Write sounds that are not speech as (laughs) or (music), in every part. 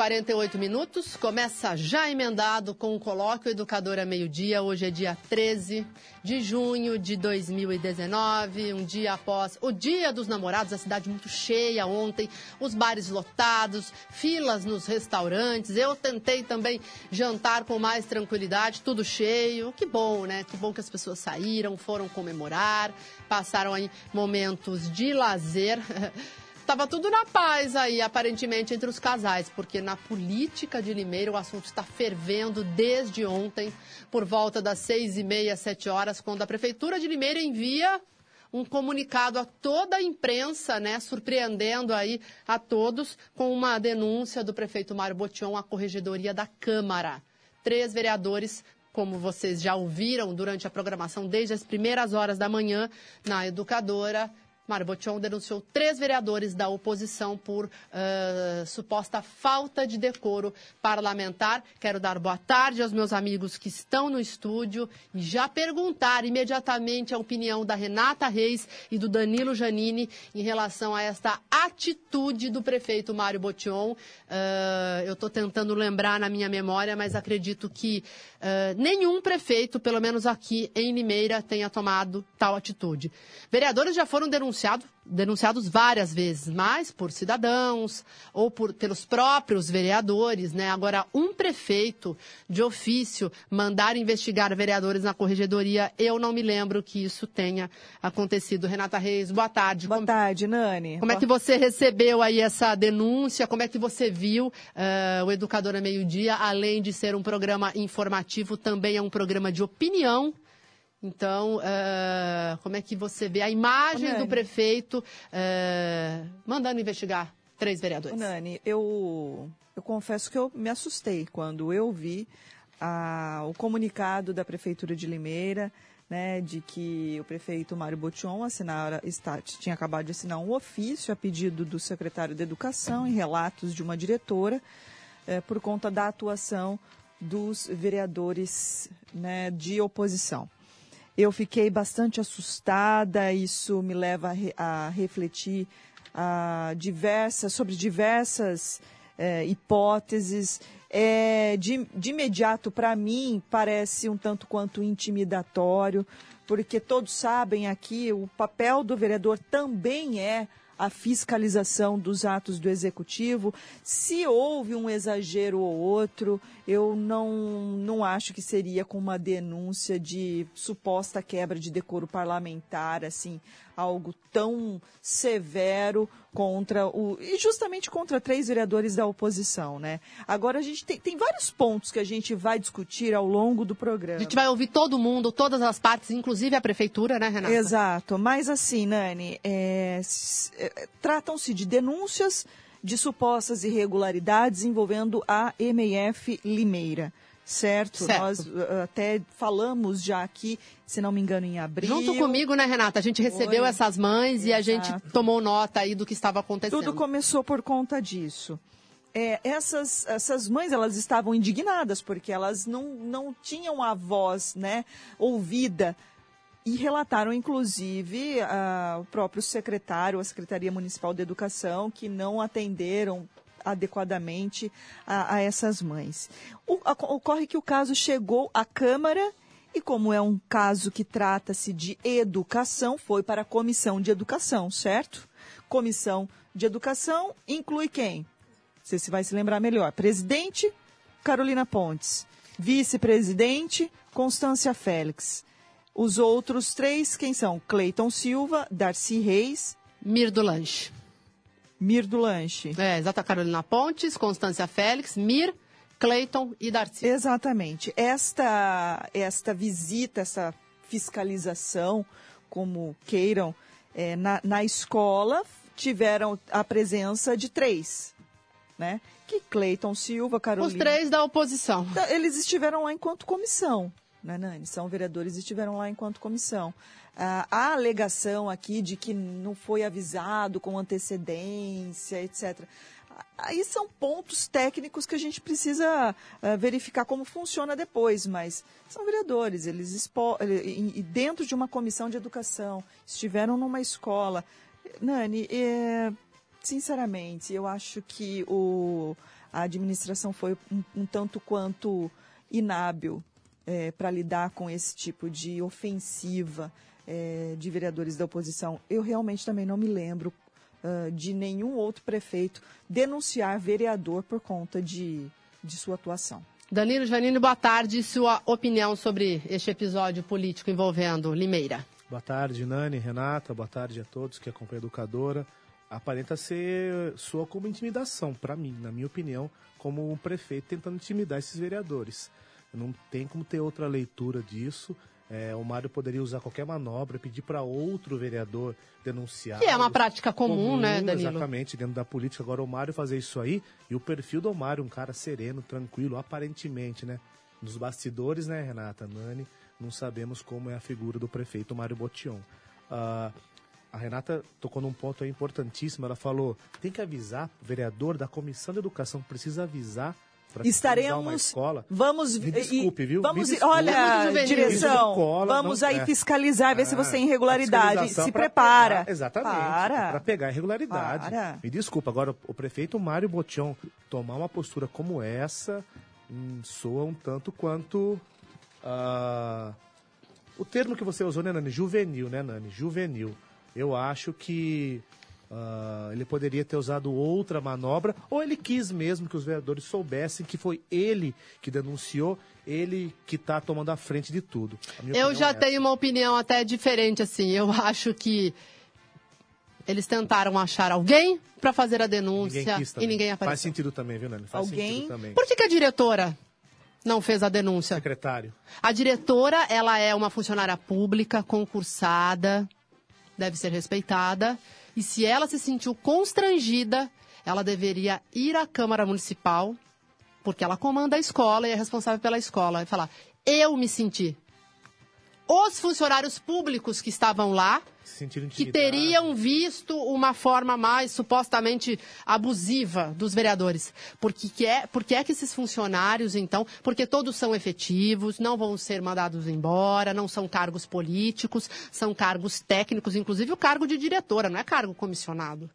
48 minutos. Começa já emendado com o Colóquio Educadora Meio-Dia. Hoje é dia 13 de junho de 2019, um dia após o Dia dos Namorados, a cidade muito cheia ontem, os bares lotados, filas nos restaurantes. Eu tentei também jantar com mais tranquilidade, tudo cheio. Que bom, né? Que bom que as pessoas saíram, foram comemorar, passaram aí momentos de lazer. (laughs) Estava tudo na paz aí, aparentemente, entre os casais, porque na política de Limeira o assunto está fervendo desde ontem, por volta das seis e meia, sete horas, quando a Prefeitura de Limeira envia um comunicado a toda a imprensa, né, surpreendendo aí a todos com uma denúncia do prefeito Mário Botion à corregedoria da Câmara. Três vereadores como vocês já ouviram durante a programação desde as primeiras horas da manhã na Educadora, Mário Botion denunciou três vereadores da oposição por uh, suposta falta de decoro parlamentar. Quero dar boa tarde aos meus amigos que estão no estúdio e já perguntar imediatamente a opinião da Renata Reis e do Danilo Janini em relação a esta atitude do prefeito Mário Botion. Uh, eu estou tentando lembrar na minha memória, mas acredito que uh, nenhum prefeito, pelo menos aqui em Limeira, tenha tomado tal atitude. Vereadores já foram denunciados denunciados várias vezes, mas por cidadãos ou por, pelos próprios vereadores, né? Agora, um prefeito de ofício mandar investigar vereadores na corregedoria, eu não me lembro que isso tenha acontecido. Renata Reis, boa tarde. Boa como, tarde, Nani. Como é que você recebeu aí essa denúncia? Como é que você viu uh, o Educadora Meio Dia, além de ser um programa informativo, também é um programa de opinião? Então, uh, como é que você vê a imagem do prefeito uh, mandando investigar três vereadores? Nani, eu, eu confesso que eu me assustei quando eu vi o comunicado da Prefeitura de Limeira, né, de que o prefeito Mário Botion assinara, está, tinha acabado de assinar um ofício a pedido do secretário de Educação em relatos de uma diretora eh, por conta da atuação dos vereadores né, de oposição. Eu fiquei bastante assustada, isso me leva a, refletir a diversas, sobre diversas é, hipóteses. É, de, de imediato, para mim, parece um tanto quanto intimidatório, porque todos sabem aqui o papel do vereador também é a fiscalização dos atos do executivo. Se houve um exagero ou outro, eu não, não acho que seria com uma denúncia de suposta quebra de decoro parlamentar, assim, algo tão severo contra o. e justamente contra três vereadores da oposição, né? Agora a gente tem, tem vários pontos que a gente vai discutir ao longo do programa. A gente vai ouvir todo mundo, todas as partes, inclusive a prefeitura, né, Renata? Exato. Mas assim, Nani, é, é, tratam-se de denúncias de supostas irregularidades envolvendo a MF Limeira certo? certo? Nós uh, até falamos já aqui, se não me engano, em abril. Junto comigo, né, Renata? A gente recebeu Foi. essas mães Exato. e a gente tomou nota aí do que estava acontecendo. Tudo começou por conta disso. É, essas, essas mães elas estavam indignadas porque elas não, não tinham a voz né, ouvida e relataram, inclusive, o próprio secretário, a Secretaria Municipal de Educação, que não atenderam adequadamente a, a essas mães. O, a, ocorre que o caso chegou à Câmara e, como é um caso que trata-se de educação, foi para a Comissão de Educação, certo? Comissão de Educação inclui quem? Você se vai se lembrar melhor. Presidente, Carolina Pontes. Vice-presidente, Constância Félix. Os outros três, quem são? Cleiton Silva, Darcy Reis. Mir do Lanche. Mir do Lanche. É, exata Carolina Pontes, Constância Félix, Mir, Cleiton e Darcy. Exatamente. Esta, esta visita, essa fiscalização, como queiram, é, na, na escola, tiveram a presença de três, né? Que Cleiton Silva, Carolina... Os três da oposição. Então, Eles estiveram lá enquanto comissão, né, Nani? São vereadores e estiveram lá enquanto comissão. Ah, a alegação aqui de que não foi avisado com antecedência, etc. Aí são pontos técnicos que a gente precisa ah, verificar como funciona depois, mas são vereadores, eles expo e dentro de uma comissão de educação, estiveram numa escola. Nani, é, sinceramente, eu acho que o, a administração foi um, um tanto quanto inábil para lidar com esse tipo de ofensiva eh, de vereadores da oposição. Eu realmente também não me lembro ah, de nenhum outro prefeito denunciar vereador por conta de, de sua atuação. Danilo Janine, boa tarde. Sua opinião sobre este episódio político envolvendo Limeira. Boa tarde, Nani, Renata. Boa tarde a todos que acompanham a educadora. Aparenta ser soa como intimidação, para mim, na minha opinião, como um prefeito tentando intimidar esses vereadores. Não tem como ter outra leitura disso. É, o Mário poderia usar qualquer manobra, pedir para outro vereador denunciar. Que é uma prática comum, né, Danilo? Exatamente, dentro da política. Agora o Mário fazer isso aí, e o perfil do Mário, um cara sereno, tranquilo, aparentemente, né? Nos bastidores, né, Renata, Nani, não sabemos como é a figura do prefeito Mário Botion. Ah, a Renata tocou num ponto aí importantíssimo. Ela falou: tem que avisar, o vereador da Comissão de Educação precisa avisar Estaremos. Vamos. Me desculpe, viu? Vamos, Me desculpe. olha, direção. Cola, vamos não- aí é. fiscalizar, ver se você tem Ah, irregularidade. Se prepara. exatamente. Para. Pegar irregularidade. Para. Me desculpa, agora o prefeito Mário Botion tomar uma postura como essa hum, soa um tanto quanto. ah, o termo que você usou, né, Nani? Juvenil, né, Nani? Juvenil. Eu acho que ah, ele poderia ter usado outra manobra, ou ele quis mesmo que os vereadores soubessem que foi ele que denunciou, ele que está tomando a frente de tudo. Eu já é essa. tenho uma opinião até diferente, assim. Eu (laughs) acho que eles tentaram achar alguém para fazer a denúncia Ninguém e ninguém Faz apareceu. sentido também, viu, Nani? Faz Alguém- sentido também. Por que, que a diretora não fez a denúncia? Secretário. A diretora, ela é uma funcionária pública, concursada, deve ser respeitada. E se ela se sentiu constrangida, ela deveria ir à Câmara Municipal, porque ela comanda a escola e é responsável pela escola, e falar: eu me senti. Os funcionários públicos que estavam lá, Se que teriam visto uma forma mais supostamente abusiva dos vereadores. Porque que é, porque é que esses funcionários, então, porque todos são efetivos, não vão ser mandados embora, não são cargos políticos, são cargos técnicos, inclusive o cargo de diretora, não é cargo comissionado.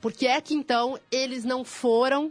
Porque é que, então, eles não foram.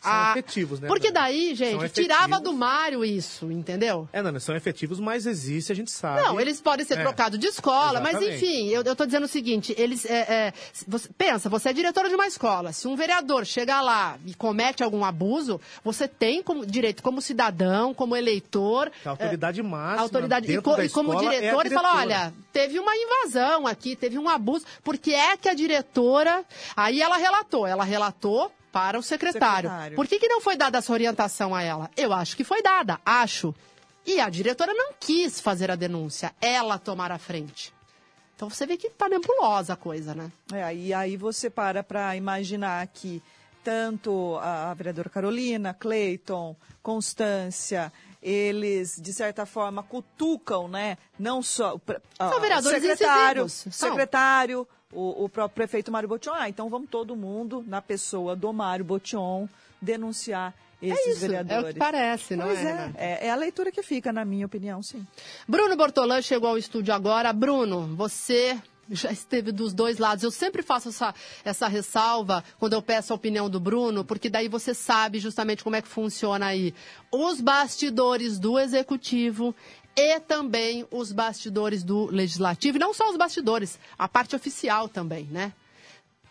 São a- efetivos, né? Porque daí, gente, tirava do Mário isso, entendeu? É, Nani, são efetivos, mas existe, a gente sabe. Não, eles podem ser É. trocados de escola, mas Exatamente. enfim, eu, eu tô dizendo o seguinte, eles. é, é, você- pensa, você é diretora de uma escola. Se um vereador chega lá e comete algum abuso, você tem como, direito como cidadão, como eleitor. A autoridade máxima. autoridade e, co- e como é diretor, e fala, olha, teve uma invasão aqui, teve um abuso, porque é que a diretora. Aí ela relatou, ela relatou para o secretário. Secretário. Por que, que não foi dada essa orientação a ela? Eu acho que foi dada, acho. E a diretora não quis fazer a denúncia, ela tomar a frente. Então você vê que tá nebulosa a coisa, né? É, e aí você para para imaginar que tanto a, a vereadora Carolina, Cleiton, Constância, eles, de certa forma, cutucam, né? Não só o São vereadores o secretário, incisivos, secretário o, o próprio prefeito Mário Botion. Ah, então vamos todo mundo, na pessoa do Mário Botion, denunciar esses É isso, vereadores. é o que parece, não Pois é? é, é, é a leitura que fica, na minha opinião, sim. Bruno Bortolã chegou ao estúdio agora. Bruno, você já esteve dos dois lados. Eu sempre faço essa, essa ressalva quando eu peço a opinião do Bruno, porque daí você sabe justamente como é que funciona aí os bastidores do executivo e também os bastidores do legislativo. E não só os bastidores, a parte oficial também, né?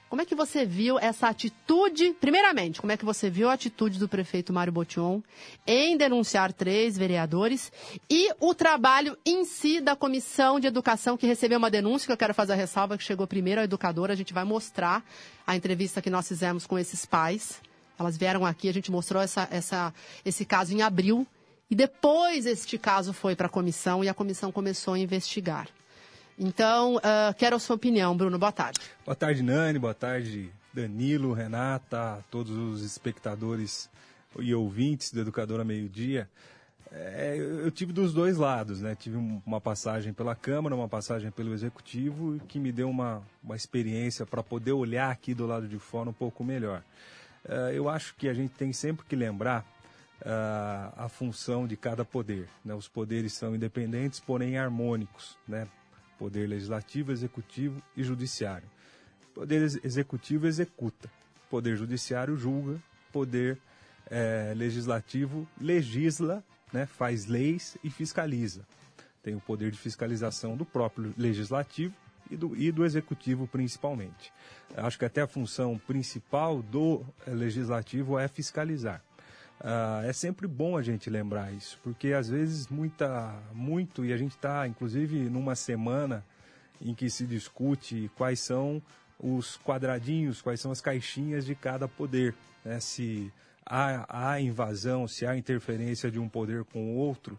Como é que você viu essa atitude? Primeiramente, como é que você viu a atitude do prefeito Mário Botion em denunciar três vereadores e o trabalho em si da comissão de educação que recebeu uma denúncia, que eu quero fazer a ressalva, que chegou primeiro a educadora, a gente vai mostrar a entrevista que nós fizemos com esses pais. Elas vieram aqui, a gente mostrou essa, essa, esse caso em abril, e depois este caso foi para a comissão e a comissão começou a investigar. Então, uh, quero a sua opinião, Bruno. Boa tarde. Boa tarde, Nani. Boa tarde, Danilo, Renata, todos os espectadores e ouvintes do Educadora Meio Dia. É, eu tive dos dois lados, né? Tive uma passagem pela Câmara, uma passagem pelo Executivo, que me deu uma, uma experiência para poder olhar aqui do lado de fora um pouco melhor. Uh, eu acho que a gente tem sempre que lembrar uh, a função de cada poder. Né? Os poderes são independentes, porém harmônicos, né? Poder legislativo, executivo e judiciário. Poder executivo executa, poder judiciário julga, poder é, legislativo legisla, né, faz leis e fiscaliza. Tem o poder de fiscalização do próprio legislativo e do, e do executivo principalmente. Acho que até a função principal do é, legislativo é fiscalizar. Uh, é sempre bom a gente lembrar isso, porque às vezes muita, muito, e a gente está inclusive numa semana em que se discute quais são os quadradinhos, quais são as caixinhas de cada poder. Né? Se há, há invasão, se há interferência de um poder com o outro,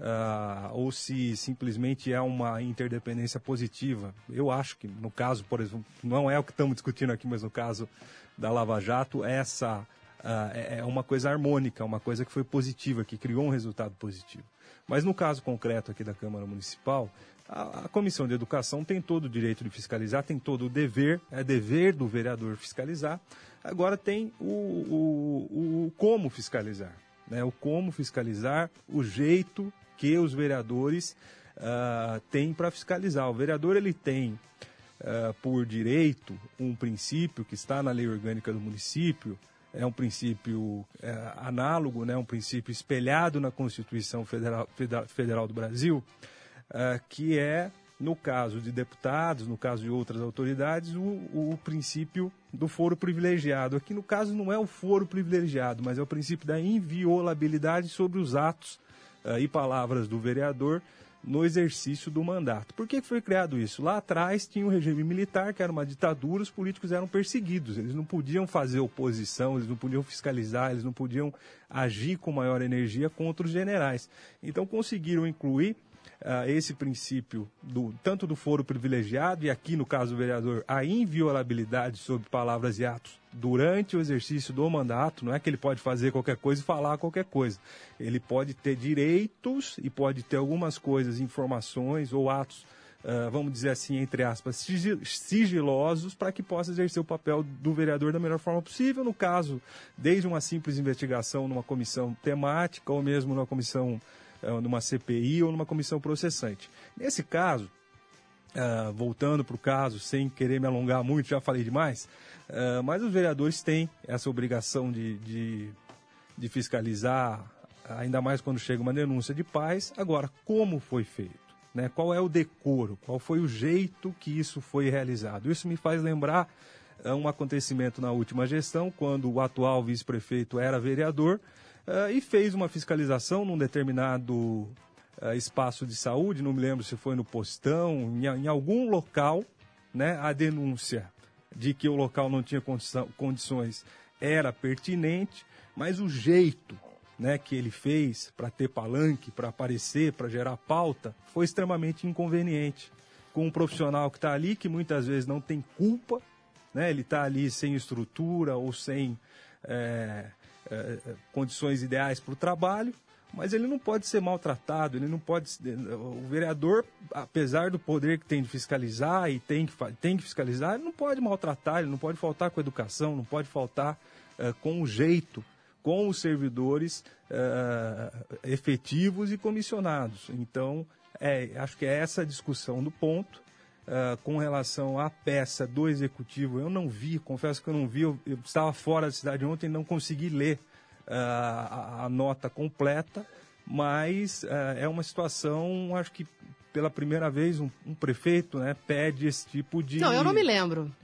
uh, ou se simplesmente é uma interdependência positiva. Eu acho que no caso, por exemplo, não é o que estamos discutindo aqui, mas no caso da Lava Jato, essa uh, é uma coisa harmônica, uma coisa que foi positiva, que criou um resultado positivo. Mas no caso concreto aqui da Câmara Municipal, a, a, Comissão de Educação tem todo o direito de fiscalizar, tem todo o dever, é dever do vereador fiscalizar. Agora tem o, o, o como fiscalizar, né? o como fiscalizar, o jeito que os vereadores uh, têm para fiscalizar. O vereador ele tem Uh, por direito um princípio que está na lei orgânica do município, é um princípio é, análogo, né, um princípio espelhado na Constituição Federal, Federal do Brasil, é, que é, no caso de deputados, no caso de outras autoridades, o, o princípio do foro privilegiado. Aqui, no caso, não é o foro privilegiado, mas é o princípio da inviolabilidade sobre os atos é, e palavras do vereador no exercício do mandato. Por que foi criado isso? Lá atrás tinha um regime militar, que era uma ditadura, os políticos eram perseguidos, eles não podiam fazer oposição, eles não podiam fiscalizar, eles não podiam agir com maior energia contra os generais. Então conseguiram incluir uh, esse princípio do, tanto do foro privilegiado e aqui no caso do vereador a inviolabilidade sobre palavras e atos durante o exercício do mandato, não é que ele pode fazer qualquer coisa e falar qualquer coisa. Ele pode ter direitos e pode ter algumas coisas, informações ou atos, uh, vamos dizer assim, entre aspas, sigilosos para que possa exercer o papel do vereador da melhor forma possível. No caso, desde uma simples investigação numa comissão temática ou mesmo numa comissão, numa CPI ou numa comissão processante. Nesse caso, uh, voltando para o caso, sem querer me alongar muito, já falei demais, Uh, mas os vereadores têm essa obrigação de, de, de, fiscalizar, ainda mais quando chega uma denúncia de paz. Agora, como foi feito? Né? Qual é o decoro? Qual foi o jeito que isso foi realizado? Isso me faz lembrar uh, um acontecimento na última gestão, quando o atual vice-prefeito era vereador uh, e fez uma fiscalização num determinado espaço de saúde, não me lembro se foi no postão, em, em algum local, né, a denúncia de que o local não tinha condição, condições era pertinente, mas o jeito né, que ele fez para ter palanque, para aparecer, para gerar pauta, foi extremamente inconveniente. Com um profissional que está ali, que muitas vezes não tem culpa, né, ele está ali sem estrutura ou sem é, é, condições ideais para o trabalho, mas ele não pode ser maltratado, ele não pode. O vereador, apesar do poder que tem de fiscalizar e tem que, tem que fiscalizar, ele não pode maltratar, ele não pode faltar com a educação, não pode faltar uh, com o jeito, com os servidores efetivos e comissionados. Então, é, acho que é essa a discussão do ponto. Uh, com relação à peça do executivo, eu não vi, confesso que eu não vi, eu, eu estava fora da cidade ontem e não consegui ler a, a nota completa, mas é, é uma situação, acho que pela primeira vez um, um, prefeito né, pede esse tipo de. Não, eu não me lembro.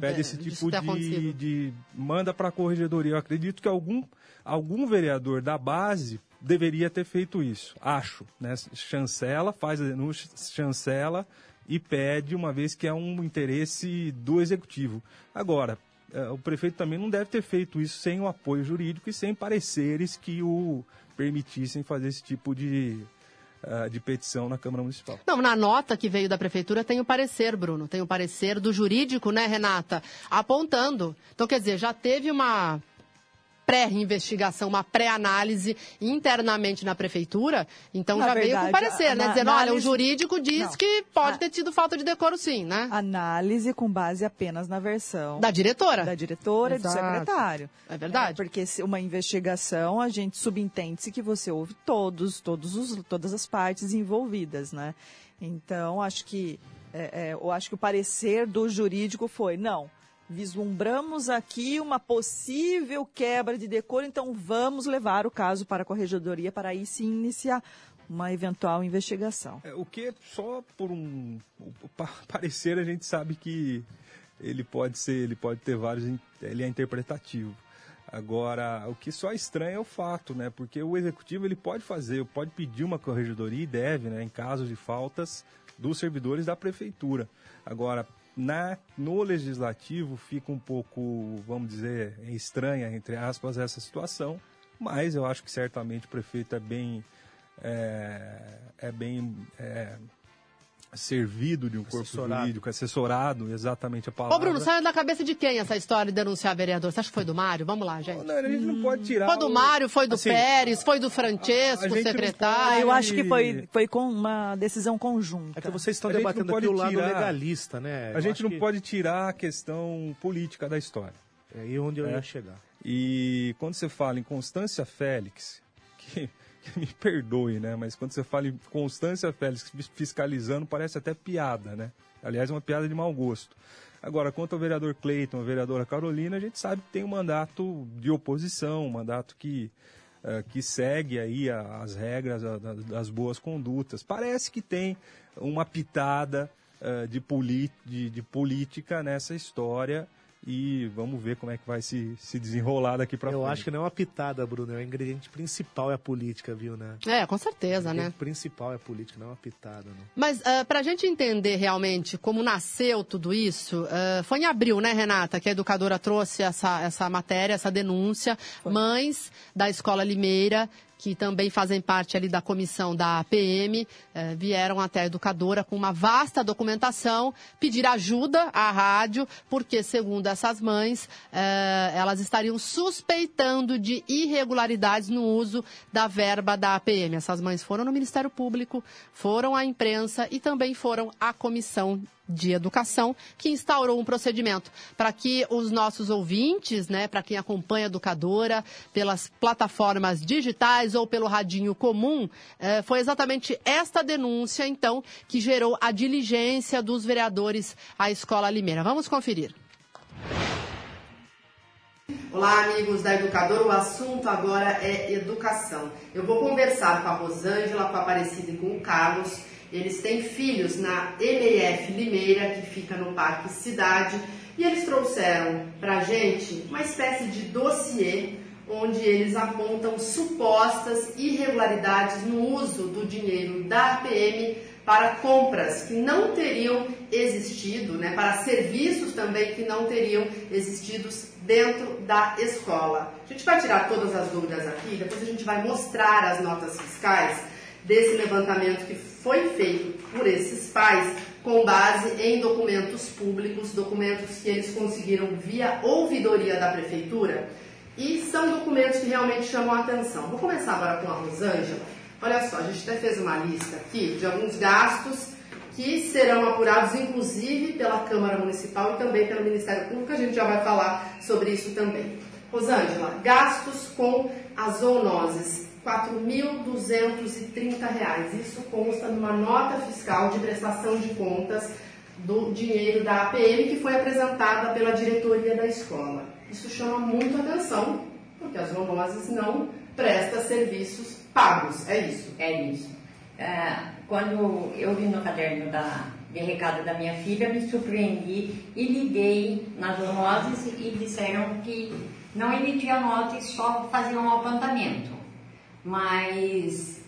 Pede esse tipo de, de, manda para a corregedoria. Eu acredito que algum, algum vereador da base deveria ter feito isso. Acho. Né? Chancela, faz a denúncia, chancela e pede, uma vez que é um interesse do executivo. Agora, é, o prefeito também não deve ter feito isso sem o apoio jurídico e sem pareceres que o permitissem fazer esse tipo de, uh, de petição na Câmara Municipal. Não, na nota que veio da Prefeitura tem o parecer, Bruno, tem o parecer do jurídico, né, Renata, apontando. Então, quer dizer, já teve uma pré-investigação, uma pré-análise internamente na prefeitura, então na já verdade, veio com parecer, né? Dizendo, análise... olha, o jurídico diz não. que pode a... ter tido falta de decoro sim, né? Análise com base apenas na versão... Da diretora. Da diretora e do secretário. É verdade. É, porque se uma investigação, a gente subentende-se que você ouve todos, todos os, todas as partes envolvidas, né? Então, acho que... É, é, eu acho que o parecer do jurídico foi, não, vislumbramos aqui uma possível quebra de decoro, então vamos levar o caso para a corregedoria para aí sim iniciar uma eventual investigação. É, o que só por um (laughs) parecer a gente sabe que ele pode ser, ele pode ter vários, ele é interpretativo. Agora, o que só estranha é o fato, né? Porque o executivo ele pode fazer, pode pedir uma corregedoria e deve, né? Em casos de faltas dos servidores da prefeitura. Agora, na, no legislativo fica um pouco, vamos dizer, estranha, entre aspas, essa situação, mas eu acho que certamente o prefeito é bem, é, é bem é, servido de um corpo assessorado. jurídico, assessorado, exatamente a palavra. Ô Bruno, saiu da cabeça de quem essa história de denunciar vereador? Você acha que foi do Mário? Vamos lá, gente. Não, a gente não pode tirar... Foi do Mário, foi do assim, Pérez, foi do Francesco, o secretário. Pode... Eu acho que foi, foi com uma decisão conjunta. É que vocês estão debatendo aqui o lado tirar, legalista, né? A gente não que... pode tirar a questão política da história. É aí onde eu é. ia chegar. E quando você fala em Constância Félix, que (laughs) me perdoe, né? Mas quando você fala em Constância Félix fiscalizando, parece até piada, né? Aliás, é uma piada de mau gosto. Agora, quanto ao vereador Cleiton, a vereadora Carolina, a gente sabe que tem um mandato de oposição, um mandato que, uh, que segue aí as regras a, das boas condutas. Parece que tem uma pitada uh, de, de, de política nessa história e vamos ver como é que vai se, se desenrolar daqui para frente. Eu acho que não é uma pitada, Bruno, é o ingrediente principal é a política, viu, né? É, com certeza, né? O principal é a política, não é uma pitada, não. Mas uh, ah, para a gente entender realmente como nasceu tudo isso, uh, foi em abril, né, Renata, que a educadora trouxe essa, essa matéria, essa denúncia, foi. mães da Escola Limeira que também fazem parte ali da comissão da APM, eh, vieram até a educadora com uma vasta documentação, pedir ajuda à rádio, porque, segundo essas mães, eh, elas estariam suspeitando de irregularidades no uso da verba da APM. Essas mães foram no Ministério Público, foram à imprensa e também foram à comissão de Educação, que instaurou um procedimento para que os nossos ouvintes, né, para quem acompanha a educadora pelas plataformas digitais ou pelo radinho comum, eh, foi exatamente esta denúncia, então, que gerou a diligência dos vereadores à Escola Limeira. Vamos conferir. Olá, amigos da Educadora. O assunto agora é educação. Eu vou conversar com a Rosângela, com a Aparecida e com o Carlos eles têm filhos na MF Limeira, que fica no Parque Cidade, e eles trouxeram para a gente uma espécie de dossiê onde eles apontam supostas irregularidades no uso do dinheiro da APM para compras que não teriam existido, né, para serviços também que não teriam existido dentro da escola. A gente vai tirar todas as dúvidas aqui, depois a gente vai mostrar as notas fiscais desse levantamento que foi feito por esses pais com base em documentos públicos, documentos que eles conseguiram via ouvidoria da prefeitura e são documentos que realmente chamam a atenção. Vou começar agora com a Rosângela. Olha só, a gente até fez uma lista aqui de alguns gastos que serão apurados, inclusive, pela Câmara Municipal e também pelo Ministério Público. A gente já vai falar sobre isso também. Rosângela, gastos com as zoonoses. R$ reais. Isso consta numa nota fiscal de prestação de contas do dinheiro da APM que foi apresentada pela diretoria da escola. Isso chama muito atenção, porque as zoonoses não presta serviços pagos, é isso? É isso. Ah, quando eu vi no caderno da, de recado da minha filha, me surpreendi e liguei nas zoonoses e disseram que não emitia nota e só fazia um apontamento. Mas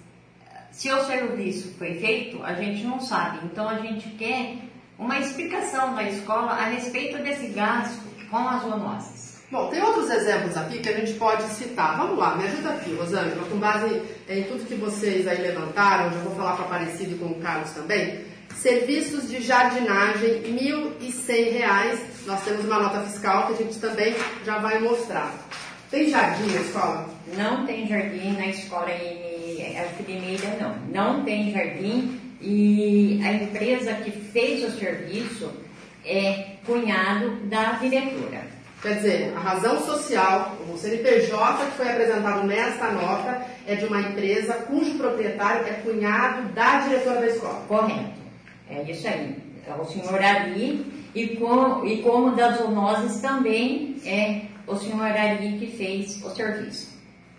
se o serviço foi feito, a gente não sabe. Então a gente quer uma explicação da escola a respeito desse gasto com as zoonoses. Bom, tem outros exemplos aqui que a gente pode citar. Vamos lá, me ajuda aqui, Rosângela, com base em tudo que vocês aí levantaram, já vou falar com a Aparecido e com o Carlos também. Serviços de jardinagem, R$ 1.100. Nós temos uma nota fiscal que a gente também já vai mostrar. Tem jardim na escola? Não tem jardim na escola em Alfineira, não. Não tem jardim e a empresa que fez o serviço é cunhado da diretora. Quer dizer, a razão social, o CNPJ que foi apresentado nesta nota é de uma empresa cujo proprietário é cunhado da diretora da escola. Correto. É isso aí. É o senhor Ari e, com, e como das zoonoses também é o senhor Ari que fez o serviço.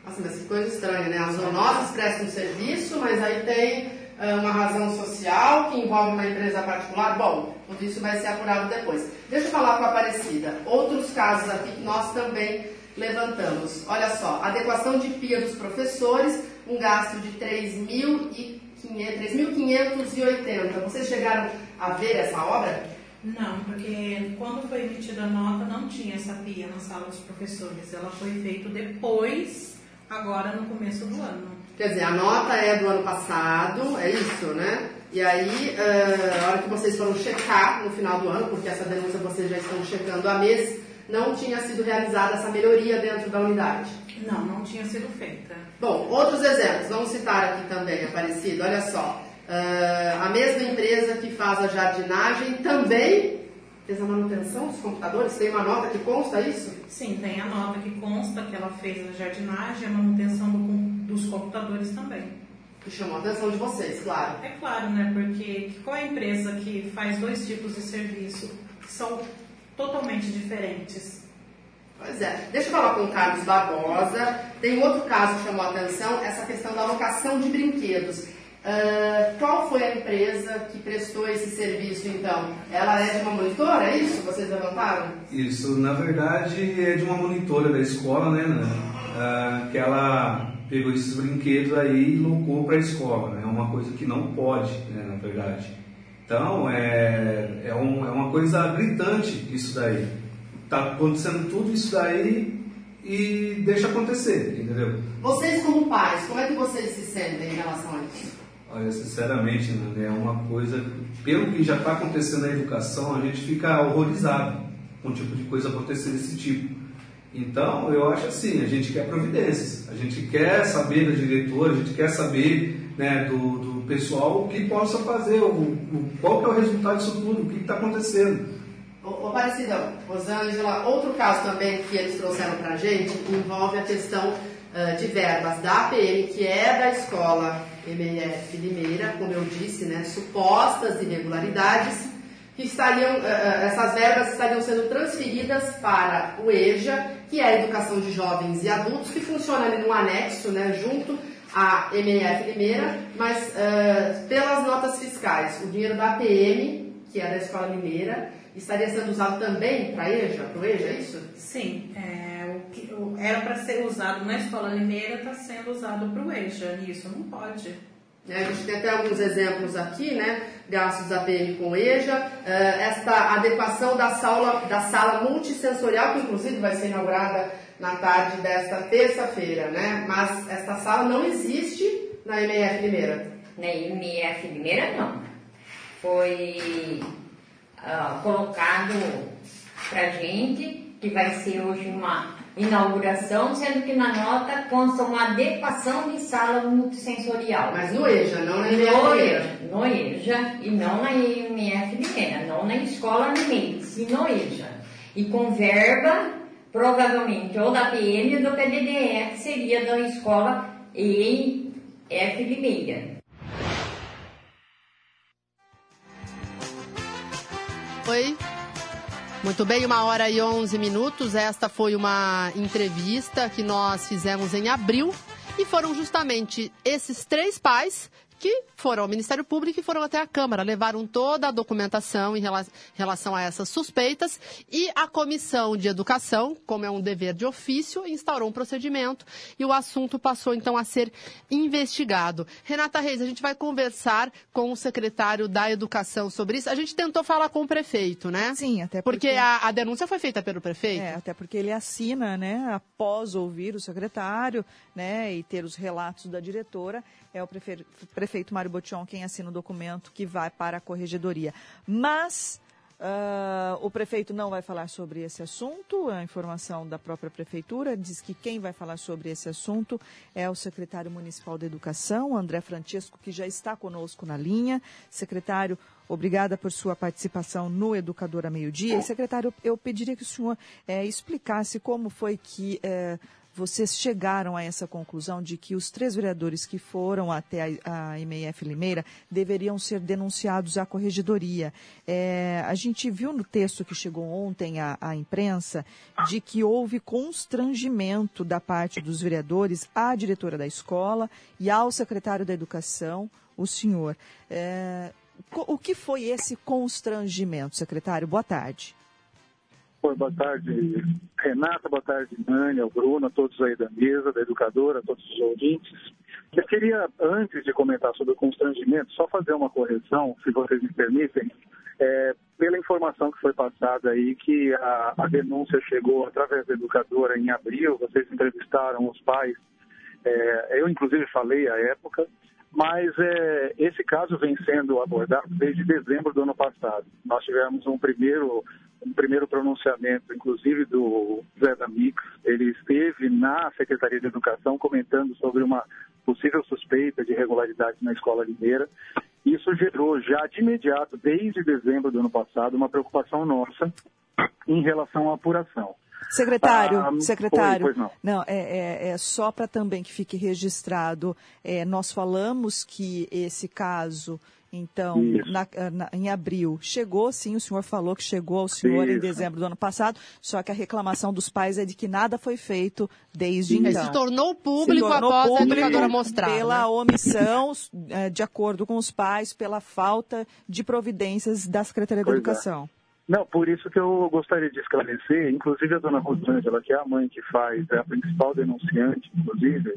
Nossa, mas que coisa estranha, né? As zoonoses prestam serviço, mas aí tem uma razão social que envolve uma empresa particular, bom, tudo isso vai ser apurado depois. Deixa eu falar com a Aparecida. Outros casos aqui que nós também levantamos. Olha só, adequação de pia dos professores, um gasto de 3.580. Vocês chegaram a ver essa obra? Não, porque quando foi emitida a nota não tinha essa pia na sala dos professores. Ela foi feita depois, agora no começo do ano. Quer dizer, a nota é do ano passado, é isso, né? E aí, uh, a hora que vocês foram checar no final do ano, porque essa denúncia vocês já estão checando há mês, não tinha sido realizada essa melhoria dentro da unidade? Não, não tinha sido feita. Bom, outros exemplos, vamos citar aqui também, Aparecido, olha só. Uh, a mesma empresa que faz a jardinagem também fez a manutenção dos computadores? Tem uma nota que consta isso? Sim, tem a nota que consta que ela fez a jardinagem, a manutenção do, dos computadores também. Que chamou a atenção de vocês, claro. É claro, né? Porque qual é a empresa que faz dois tipos de serviço que são totalmente diferentes? Pois é. Deixa eu falar com o Carlos Barbosa. Tem outro caso que chamou a atenção, essa questão da alocação de brinquedos. Uh, qual foi a empresa que prestou esse serviço, então? Ela é de uma monitora, é isso? Vocês levantaram? Isso, na verdade, é de uma monitora da escola, né? né? Uh, que ela pegou esses brinquedos aí e locou para a escola, né? É uma coisa que não pode, né, na verdade. Então, é, é, um, é uma coisa gritante isso daí. Tá acontecendo tudo isso daí e deixa acontecer, entendeu? Vocês como pais, como é que vocês se sentem em relação a isso? Olha, sinceramente, né, é uma coisa, pelo que já está acontecendo na educação, a gente fica horrorizado com o tipo de coisa acontecer desse tipo. Então, eu acho assim, a gente quer providências, a gente quer saber da diretora, a gente quer saber né, do, do pessoal o que possa fazer, o, o, qual é o resultado disso tudo, o que está acontecendo. Ô, Aparecidão, Rosângela, outro caso também que eles trouxeram para a gente envolve a questão uh, de verbas da APM, que é da escola MF Limeira, como eu disse, né, supostas irregularidades, que estariam, uh, essas verbas estariam sendo transferidas para o EJA, que é a Educação de Jovens e Adultos, que funciona ali no anexo, né, junto à MF Limeira, mas uh, pelas notas fiscais, o dinheiro da APM, que é da Escola Mineira, estaria sendo usado também para EJA, para o EJA, é isso? Sim, é, que, era para ser usado na Escola Limeira, está sendo usado para o EJA, e isso não pode. É, a gente tem até alguns exemplos aqui, né? Gastos da PM com EJA, uh, esta adequação da sala, da sala multissensorial, que inclusive vai ser inaugurada na tarde desta terça-feira, né? Mas esta sala não existe na MF Limeira. Na MF Limeira, não. Foi uh, colocado pra gente, que vai ser hoje uma inauguração, sendo que na nota consta uma adequação de sala multissensorial. Mas no EJA, não na No. EJA, no EJA e não na IMF Limeira, não na escola Limeira, sim no EJA. E com verba, provavelmente, ou da PM ou do PDDE, que seria da escola EF Limeira. Oi. Muito bem, uma hora e onze minutos. Esta foi uma entrevista que nós fizemos em abril E foram justamente esses três pais que foram ao Ministério Público e foram até a Câmara, levaram toda a documentação em relação a essas suspeitas e a Comissão de Educação, como é um dever de ofício, instaurou um procedimento e o assunto passou então a ser investigado. Renata Reis, a gente vai conversar com o secretário da Educação sobre isso. A gente tentou falar com o prefeito, né? Sim, até porque... Porque a, a denúncia foi feita pelo prefeito. É, até porque ele assina, né, após ouvir o secretário, né, e ter os relatos da diretora, é o prefeito Mário Botion quem assina o documento que vai para a corregedoria. Mas uh, o prefeito não vai falar sobre esse assunto, a informação da própria prefeitura diz que quem vai falar sobre esse assunto é o secretário municipal de educação, André Francesco, que já está conosco na linha. Secretário, obrigada por sua participação no Educador a Meio Dia. E, secretário, eu pediria que o senhor é, explicasse como foi que... É, vocês chegaram a essa conclusão de que os três vereadores que foram até a, a Limeira deveriam ser denunciados à corregedoria. É, a gente viu no texto que chegou ontem à, à, imprensa de que houve constrangimento da parte dos vereadores à diretora da escola e ao secretário da Educação, o senhor. É, o que foi esse constrangimento, secretário? Boa tarde. Oi, boa tarde, Renata, boa tarde, Nânia, Bruno, a todos aí da mesa, da educadora, todos os ouvintes. Eu queria, antes de comentar sobre o constrangimento, só fazer uma correção, se vocês me permitem, é, pela informação que foi passada aí, que a, a, denúncia chegou através da educadora em abril, vocês entrevistaram os pais, é, eu inclusive falei à época, mas é, esse caso vem sendo abordado desde dezembro do ano passado. Nós tivemos um primeiro um primeiro pronunciamento, inclusive do Zé da Mix, ele esteve na Secretaria de Educação comentando sobre uma possível suspeita de irregularidade na escola limeira. Isso gerou já de imediato, desde dezembro do ano passado, uma preocupação nossa em relação à apuração. Secretário, ah, secretário, não. não. é, é, é só para também que fique registrado, é, nós falamos que esse caso então, na, na, em abril, chegou sim, o senhor falou que chegou ao senhor Isso. em dezembro do ano passado, só que a reclamação dos pais é de que nada foi feito desde Isso. então. Se tornou público se tornou após público a educadora mostrar. Pela né? omissão, é, de acordo com os pais, pela falta de providências da Secretaria pois da é. Educação. É. Não, por isso que eu gostaria de esclarecer, inclusive a dona Rosângela, que é a mãe que faz, é a principal denunciante, inclusive,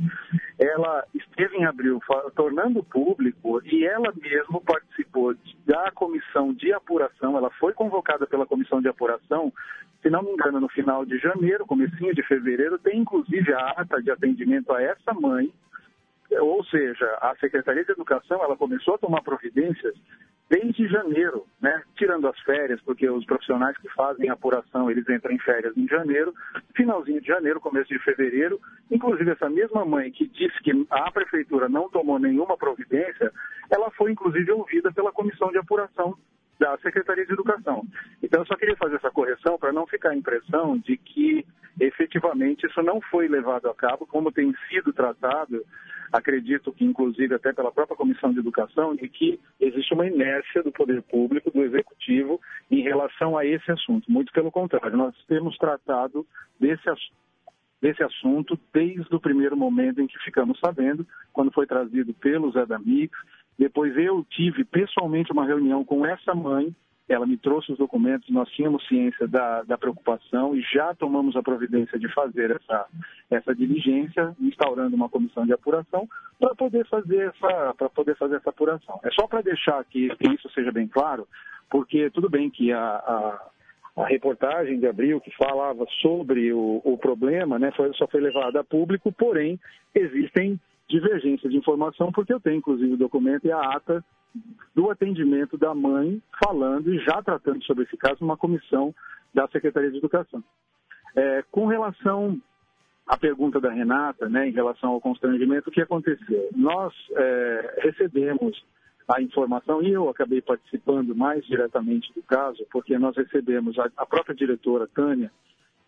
ela esteve em abril tornando público e ela mesma participou da comissão de apuração, ela foi convocada pela comissão de apuração, se não me engano, no final de janeiro, comecinho de fevereiro, tem inclusive a ata de atendimento a essa mãe, ou seja, a Secretaria de Educação ela começou a tomar providências desde janeiro, né? tirando as férias, porque os profissionais que fazem apuração, eles entram em férias em janeiro, finalzinho de janeiro, começo de fevereiro, inclusive essa mesma mãe que disse que a prefeitura não tomou nenhuma providência, ela foi inclusive ouvida pela comissão de apuração da Secretaria de Educação. Então, eu só queria fazer essa correção para não ficar a impressão de que efetivamente isso não foi levado a cabo, como tem sido tratado acredito que inclusive até pela própria Comissão de Educação, de que existe uma inércia do poder público, do executivo, em relação a esse assunto. Muito pelo contrário, nós temos tratado desse assunto desse assunto desde o primeiro momento em que ficamos sabendo, quando foi trazido pelo Zé da Mix. Depois eu tive pessoalmente uma reunião com essa mãe ela me trouxe os documentos, nós tínhamos ciência da, da preocupação e já tomamos a providência de fazer essa, essa diligência, instaurando uma comissão de apuração para poder fazer essa para poder fazer essa apuração. É só para deixar que, que, isso seja bem claro, porque tudo bem que a, a, a reportagem de abril que falava sobre o, o problema, né, foi, só foi levada a público, porém existem divergências de informação, porque eu tenho inclusive o documento e a ata do atendimento da mãe, falando e já tratando sobre esse caso numa comissão da Secretaria de Educação. É, com relação à pergunta da Renata, né, em relação ao constrangimento, o que aconteceu? Nós é, recebemos a informação e eu acabei participando mais diretamente do caso, porque nós recebemos a, a própria diretora, Tânia,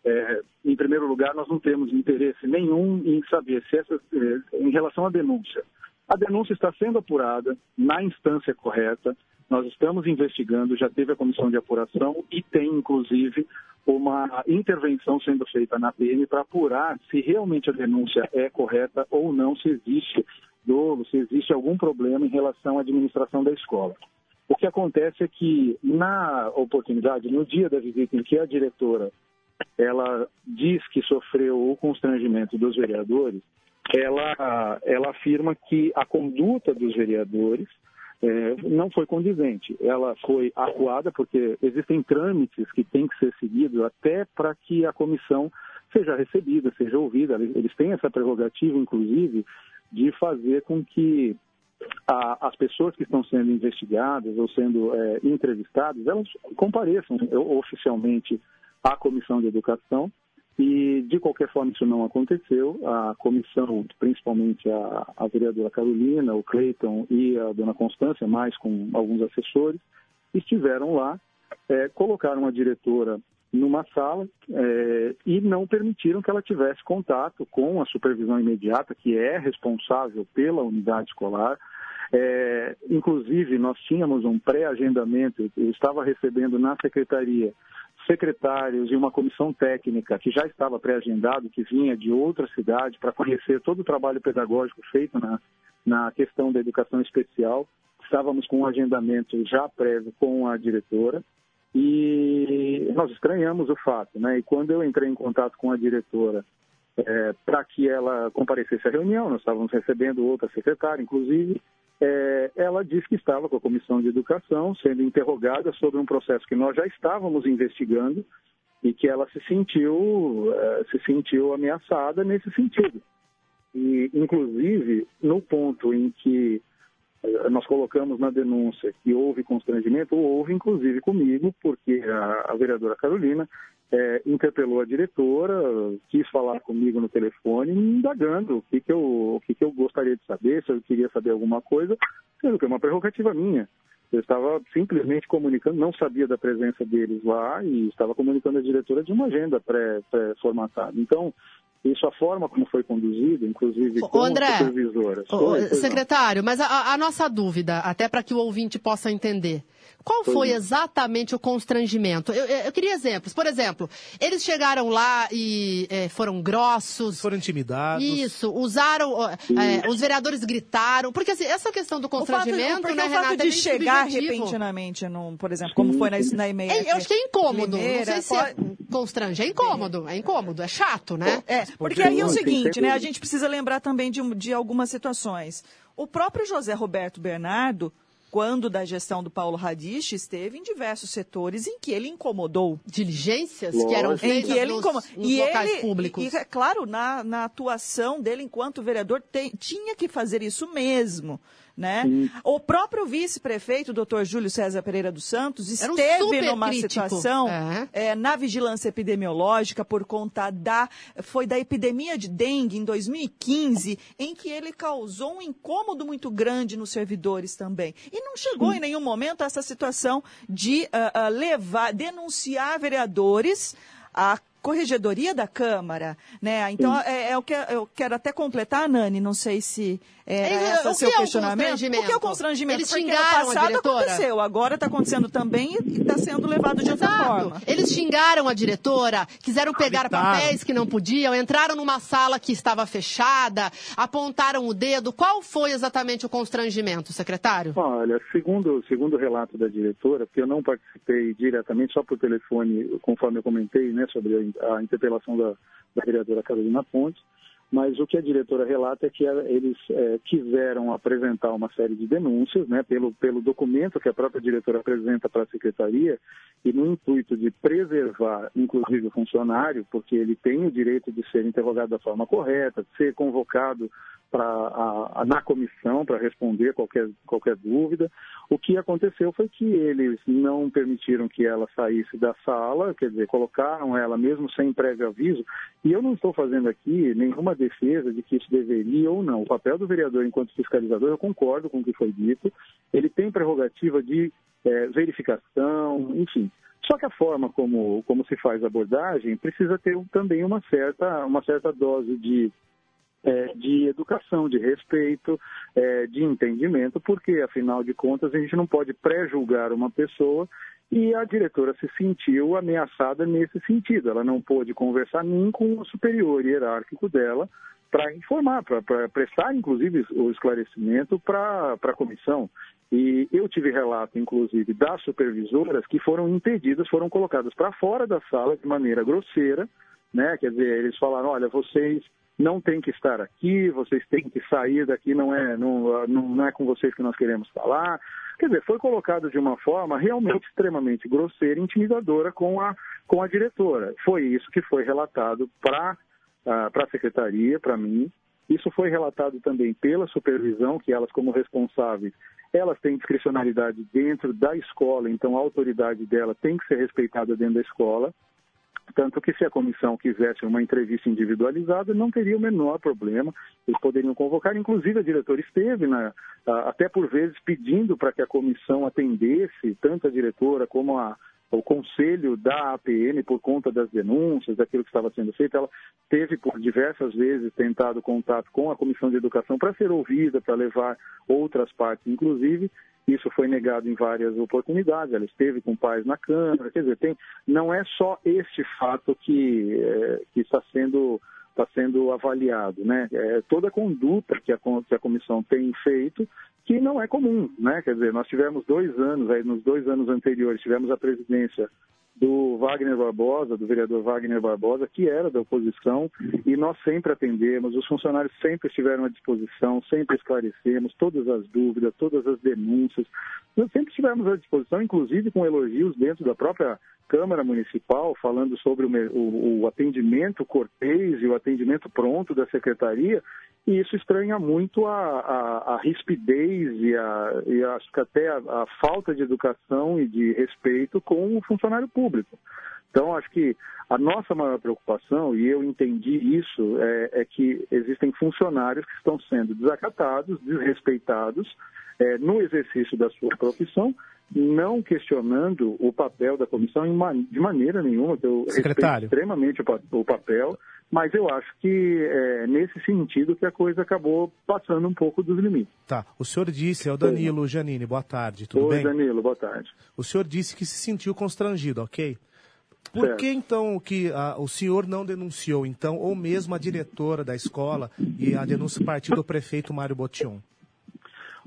é, em primeiro lugar, nós não temos interesse nenhum em saber se essa, é, em relação à denúncia, A denúncia está sendo apurada na instância correta, nós estamos investigando, já teve a comissão de apuração e tem, inclusive, uma intervenção sendo feita na PM para apurar se realmente a denúncia é correta ou não, se existe dolo, se existe algum problema em relação à administração da escola. O que acontece é que, na oportunidade, no dia da visita em que a diretora ela diz que sofreu o constrangimento dos vereadores, ela, ela afirma que a conduta dos vereadores é, não foi condizente. Ela foi acuada porque existem trâmites que têm que ser seguidos até para que a comissão seja recebida, seja ouvida. Eles têm essa prerrogativa, inclusive, de fazer com que a, as pessoas que estão sendo investigadas ou sendo é, entrevistadas, elas compareçam oficialmente à comissão de educação e, de qualquer forma, isso não aconteceu. A comissão, principalmente a, a vereadora Carolina, o Cleiton e a dona Constância, mais com alguns assessores, estiveram lá, é, colocaram a diretora numa sala é, e não permitiram que ela tivesse contato com a supervisão imediata, que é responsável pela unidade escolar. É, inclusive, nós tínhamos um pré-agendamento, eu estava recebendo na secretaria secretários e uma comissão técnica que já estava pré-agendado, que vinha de outra cidade para conhecer todo o trabalho pedagógico feito na, na questão da educação especial. Estávamos com um agendamento já prévio com a diretora e nós estranhamos o fato, né? E quando eu entrei em contato com a diretora é, para que ela comparecesse à reunião, nós estávamos recebendo outra secretária, inclusive, é, ela disse que estava com a Comissão de Educação sendo interrogada sobre um processo que nós já estávamos investigando e que ela se sentiu, é, se sentiu ameaçada nesse sentido. E, inclusive, no ponto em que é, nós colocamos na denúncia que houve constrangimento, houve inclusive comigo, porque a, a vereadora Carolina é, interpelou a diretora, quis falar comigo no telefone, indagando o que, que, eu, o que, que eu gostaria de saber, se eu queria saber alguma coisa, sendo que é uma prerrogativa minha. Eu estava simplesmente comunicando, não sabia da presença deles lá e estava comunicando a diretora de uma agenda pré-formatada. Pré então, isso, a forma como foi conduzido, inclusive com André, supervisoras. secretário, mas a, a, nossa dúvida, até para que o ouvinte possa entender. Qual foi exatamente o constrangimento? Eu, eu, queria exemplos. Por exemplo, eles chegaram lá e é, foram grossos. Foram intimidados. Isso, usaram. É, os vereadores gritaram. Porque assim, essa questão do constrangimento, o fato, né, o Renata, fato de é chegar repentinamente, num, por exemplo, como foi na, na e-mail. É, eu acho que é incômodo. Limeira, não sei se é constrange. É incômodo, é incômodo, é chato, né? É, porque aí é o seguinte, né? A gente precisa lembrar também de, de algumas situações. O próprio José Roberto Bernardo quando da gestão do Paulo Radich, esteve em diversos setores em que ele incomodou. Diligências Lógico. que eram feitas que ele nos, nos e locais ele, públicos. E, claro, na, na atuação dele enquanto vereador, tem, tinha que fazer isso mesmo. Né? O próprio vice-prefeito, doutor Júlio César Pereira dos Santos, esteve um numa crítico. situação é. É, na vigilância epidemiológica por conta da foi da epidemia de dengue em 2015, em que ele causou um incômodo muito grande nos servidores também. E não chegou Sim. em nenhum momento a essa situação de uh, uh, levar, denunciar vereadores a corregedoria da Câmara, né? Então, é, é, o que eu quero até completar, Nani, não sei se é, esse o seu que questionamento. É o, o que é o constrangimento? Eles xingaram Porque no passado aconteceu, agora está acontecendo também e está sendo levado de outra forma. Eles xingaram a diretora, quiseram pegar papéis que não podiam, entraram numa sala que estava fechada, apontaram o dedo. Qual foi exatamente o constrangimento, secretário? Olha, segundo, segundo o relato da diretora, porque eu não participei diretamente, só por telefone, conforme eu comentei, né, sobre a, a interpelação da, da vereadora Carolina Pontes, mas o que a diretora relata é que eles é, quiseram apresentar uma série de denúncias, né, pelo, pelo documento que a própria diretora apresenta para a secretaria, e no intuito de preservar, inclusive, o funcionário, porque ele tem o direito de ser interrogado da forma correta, de ser convocado pra, na comissão para responder qualquer, qualquer dúvida. O que aconteceu foi que eles não permitiram que ela saísse da sala, quer dizer, colocaram ela mesmo sem prévio aviso, e eu não estou fazendo aqui nenhuma defesa de que isso deveria ou não. O papel do vereador enquanto fiscalizador, eu concordo com o que foi dito, ele tem prerrogativa de é, verificação, enfim. Só que a forma como, como se faz a abordagem precisa ter também uma certa, uma certa dose de é, de educação, de respeito, é, de entendimento, porque, afinal de contas, a gente não pode pré-julgar uma pessoa e a diretora se sentiu ameaçada nesse sentido. Ela não pôde conversar nem com o superior hierárquico dela para informar, para prestar, inclusive, o esclarecimento para a comissão. E eu tive relato, inclusive, das supervisoras que foram impedidas, foram colocadas para fora da sala de maneira grosseira, né? Quer dizer, eles falaram, olha, vocês não têm que estar aqui, vocês têm que sair daqui, não é, não, não é com vocês que nós queremos falar. Quer dizer, foi colocado de uma forma realmente extremamente grosseira e intimidadora com a, com a diretora. Foi isso que foi relatado para a secretaria, para mim. Isso foi relatado também pela supervisão, que elas, como responsáveis, elas têm discricionalidade dentro da escola, então a autoridade dela tem que ser respeitada dentro da escola. Tanto que se a comissão quisesse uma entrevista individualizada, não teria o menor problema, eles poderiam convocar. Inclusive, a diretora esteve, na, até por vezes, pedindo para que a comissão atendesse, tanto a diretora como a, o conselho da APM por conta das denúncias, daquilo que estava sendo feito. Ela teve por diversas vezes tentado contato com a Comissão de Educação para ser ouvida, para levar outras partes, inclusive. Isso foi negado em várias oportunidades. Ela esteve com pais na Câmara. Quer dizer, tem, não é só este fato que, é, que está sendo está sendo avaliado, né? É, toda a conduta que a, que a comissão tem feito que não é comum, né? Quer dizer, nós tivemos dois anos, aí nos dois anos anteriores, tivemos a presidência do Wagner Barbosa, do vereador Wagner Barbosa, que era da oposição, e nós sempre atendemos, os funcionários sempre estiveram à disposição, sempre esclarecemos todas as dúvidas, todas as denúncias, nós sempre estivemos à disposição, inclusive com elogios dentro da própria Câmara Municipal, falando sobre o, o, o atendimento cortês e o atendimento pronto da Secretaria, e isso estranha muito a, a, a rispidez e, a, e acho que até a, a, falta de educação e de respeito com o funcionário público. Então, acho que a nossa maior preocupação, e eu entendi isso, é, é que existem funcionários que estão sendo desacatados, desrespeitados é, no exercício da sua profissão, não questionando o papel da comissão de maneira nenhuma, eu Secretário. respeito extremamente o, papel, mas eu acho que é nesse sentido que a coisa acabou passando um pouco dos limites. Tá. O senhor disse, é o Danilo Janine, boa tarde, tudo Oi, bem? Danilo, boa tarde. O senhor disse que se sentiu constrangido, ok? Por Certo. que então que ah, o senhor não denunciou, então, ou mesmo a diretora da escola e a denúncia partiu do prefeito Mário Botion?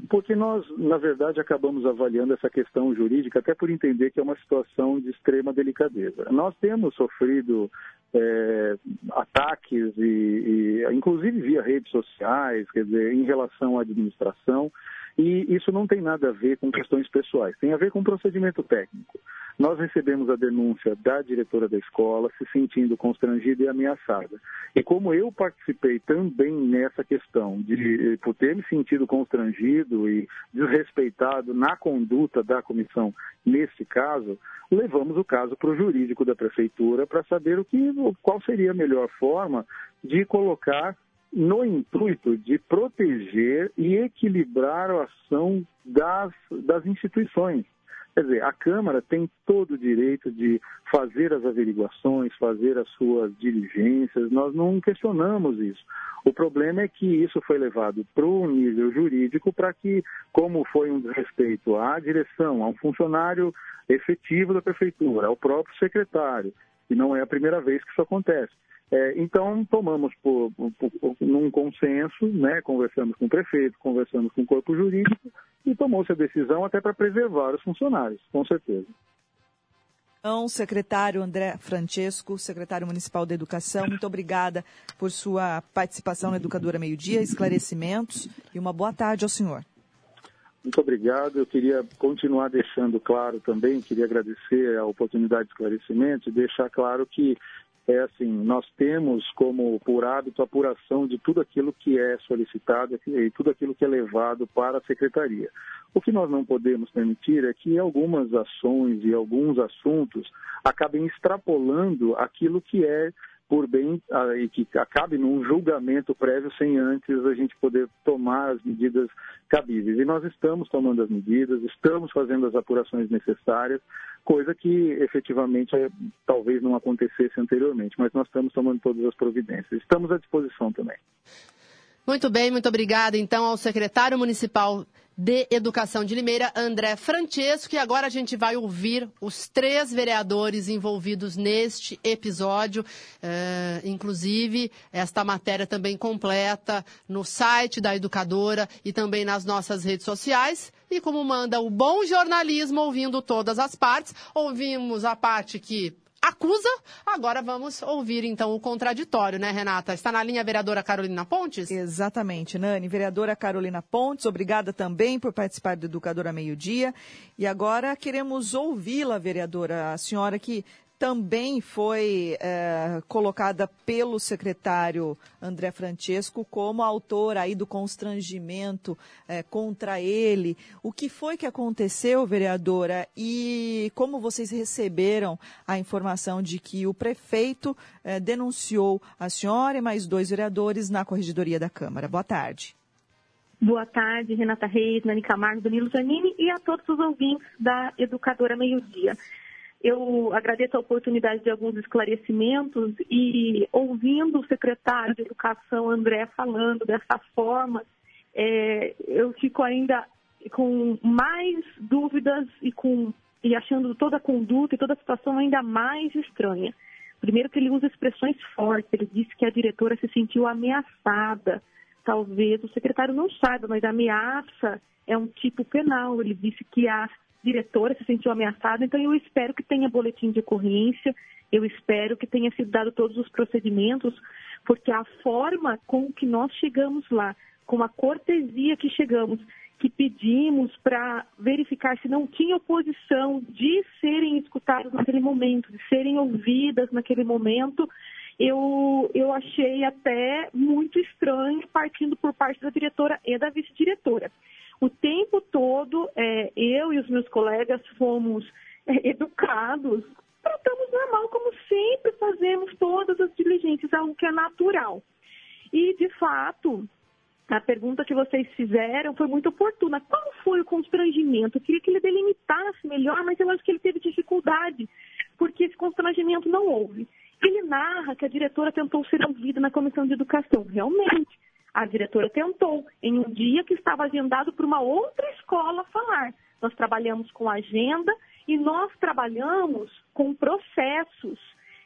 Porque nós, na verdade, acabamos avaliando essa questão jurídica, até por entender que é uma situação de extrema delicadeza. Nós temos sofrido é, ataques, e, e, inclusive via redes sociais, quer dizer, em relação à administração, e isso não tem nada a ver com questões pessoais, tem a ver com procedimento técnico. Nós recebemos a denúncia da diretora da escola se sentindo constrangida e ameaçada. E como eu participei também nessa questão de por ter me sentido constrangido e desrespeitado na conduta da comissão nesse caso, levamos o caso para o jurídico da prefeitura para saber o que, qual seria a melhor forma de colocar no intuito de proteger e equilibrar a ação das, das instituições. Quer dizer, a Câmara tem todo o direito de fazer as averiguações, fazer as suas diligências, nós não questionamos isso. O problema é que isso foi levado para o nível jurídico para que, como foi um desrespeito à direção, a um funcionário efetivo da Prefeitura, ao próprio secretário, e não é a primeira vez que isso acontece. É, então, tomamos por, por, por, num consenso, né, conversamos com o prefeito, conversamos com o corpo jurídico e tomou-se a decisão até para preservar os funcionários, com certeza. Então, secretário André Francesco, secretário municipal da Educação, muito obrigada por sua participação na Educadora Meio Dia, esclarecimentos e uma boa tarde ao senhor. Muito obrigado. Eu queria continuar deixando claro também, queria agradecer a oportunidade de esclarecimento e deixar claro que é assim, nós temos como por hábito a apuração de tudo aquilo que é solicitado e tudo aquilo que é levado para a secretaria. O que nós não podemos permitir é que algumas ações e alguns assuntos acabem extrapolando aquilo que é por bem ah, e que acabe num julgamento prévio sem antes a gente poder tomar as medidas cabíveis. E nós estamos tomando as medidas, estamos fazendo as apurações necessárias, coisa que efetivamente eh, talvez não acontecesse anteriormente, mas nós estamos tomando todas as providências. Estamos à disposição também. Muito bem, muito obrigada então ao secretário municipal de Educação de Limeira, André Francesco. E agora a gente vai ouvir os três vereadores envolvidos neste episódio. Uh, inclusive, esta matéria também completa no site da Educadora e também nas nossas redes sociais. E como manda o bom jornalismo, ouvindo todas as partes, ouvimos a parte que acusa. Agora vamos ouvir então o contraditório, né, Renata? Está na linha a vereadora Carolina Pontes? Exatamente, Nani. Vereadora Carolina Pontes, obrigada também por participar do Educadora Meio Dia. E agora queremos ouvi-la, vereadora, a senhora que também foi é, colocada pelo secretário André Francesco como autor aí do constrangimento é, contra ele. O que foi que aconteceu, vereadora? E como vocês receberam a informação de que o prefeito é, denunciou a senhora e mais dois vereadores na corregedoria da Câmara? Boa tarde. Boa tarde, Renata Reis, Nani Camargo, Danilo Zanini e a todos os ouvintes da Educadora Meio Dia. Eu agradeço a oportunidade de alguns esclarecimentos e ouvindo o secretário de Educação, André, falando dessa forma, é, eu fico ainda com mais dúvidas e, com, e achando toda a conduta e toda a situação ainda mais estranha. Primeiro que ele usa expressões fortes, ele disse que a diretora se sentiu ameaçada. Talvez o secretário não saiba, mas ameaça é um tipo penal. Ele disse que a diretora se sentiu ameaçada, então eu espero que tenha boletim de ocorrência, eu espero que tenha sido dado todos os procedimentos, porque a forma com que nós chegamos lá, com a cortesia que chegamos, que pedimos para verificar se não tinha oposição de serem escutadas naquele momento, de serem ouvidas naquele momento, eu, eu achei até muito estranho partindo por parte da diretora e da vice-diretora. O tempo todo, é, eu e os meus colegas fomos é, educados, tratamos normal, como sempre fazemos todas as diligências, algo que é natural. E, de fato, a pergunta que vocês fizeram foi muito oportuna. Qual foi o constrangimento? Eu queria que ele delimitasse melhor, mas eu acho que ele teve dificuldade, porque esse constrangimento não houve. Ele narra que a diretora tentou ser ouvida na comissão de educação. Realmente, a diretora tentou, em um dia que estava agendado para uma outra escola, falar. Nós trabalhamos com agenda e nós trabalhamos com processos.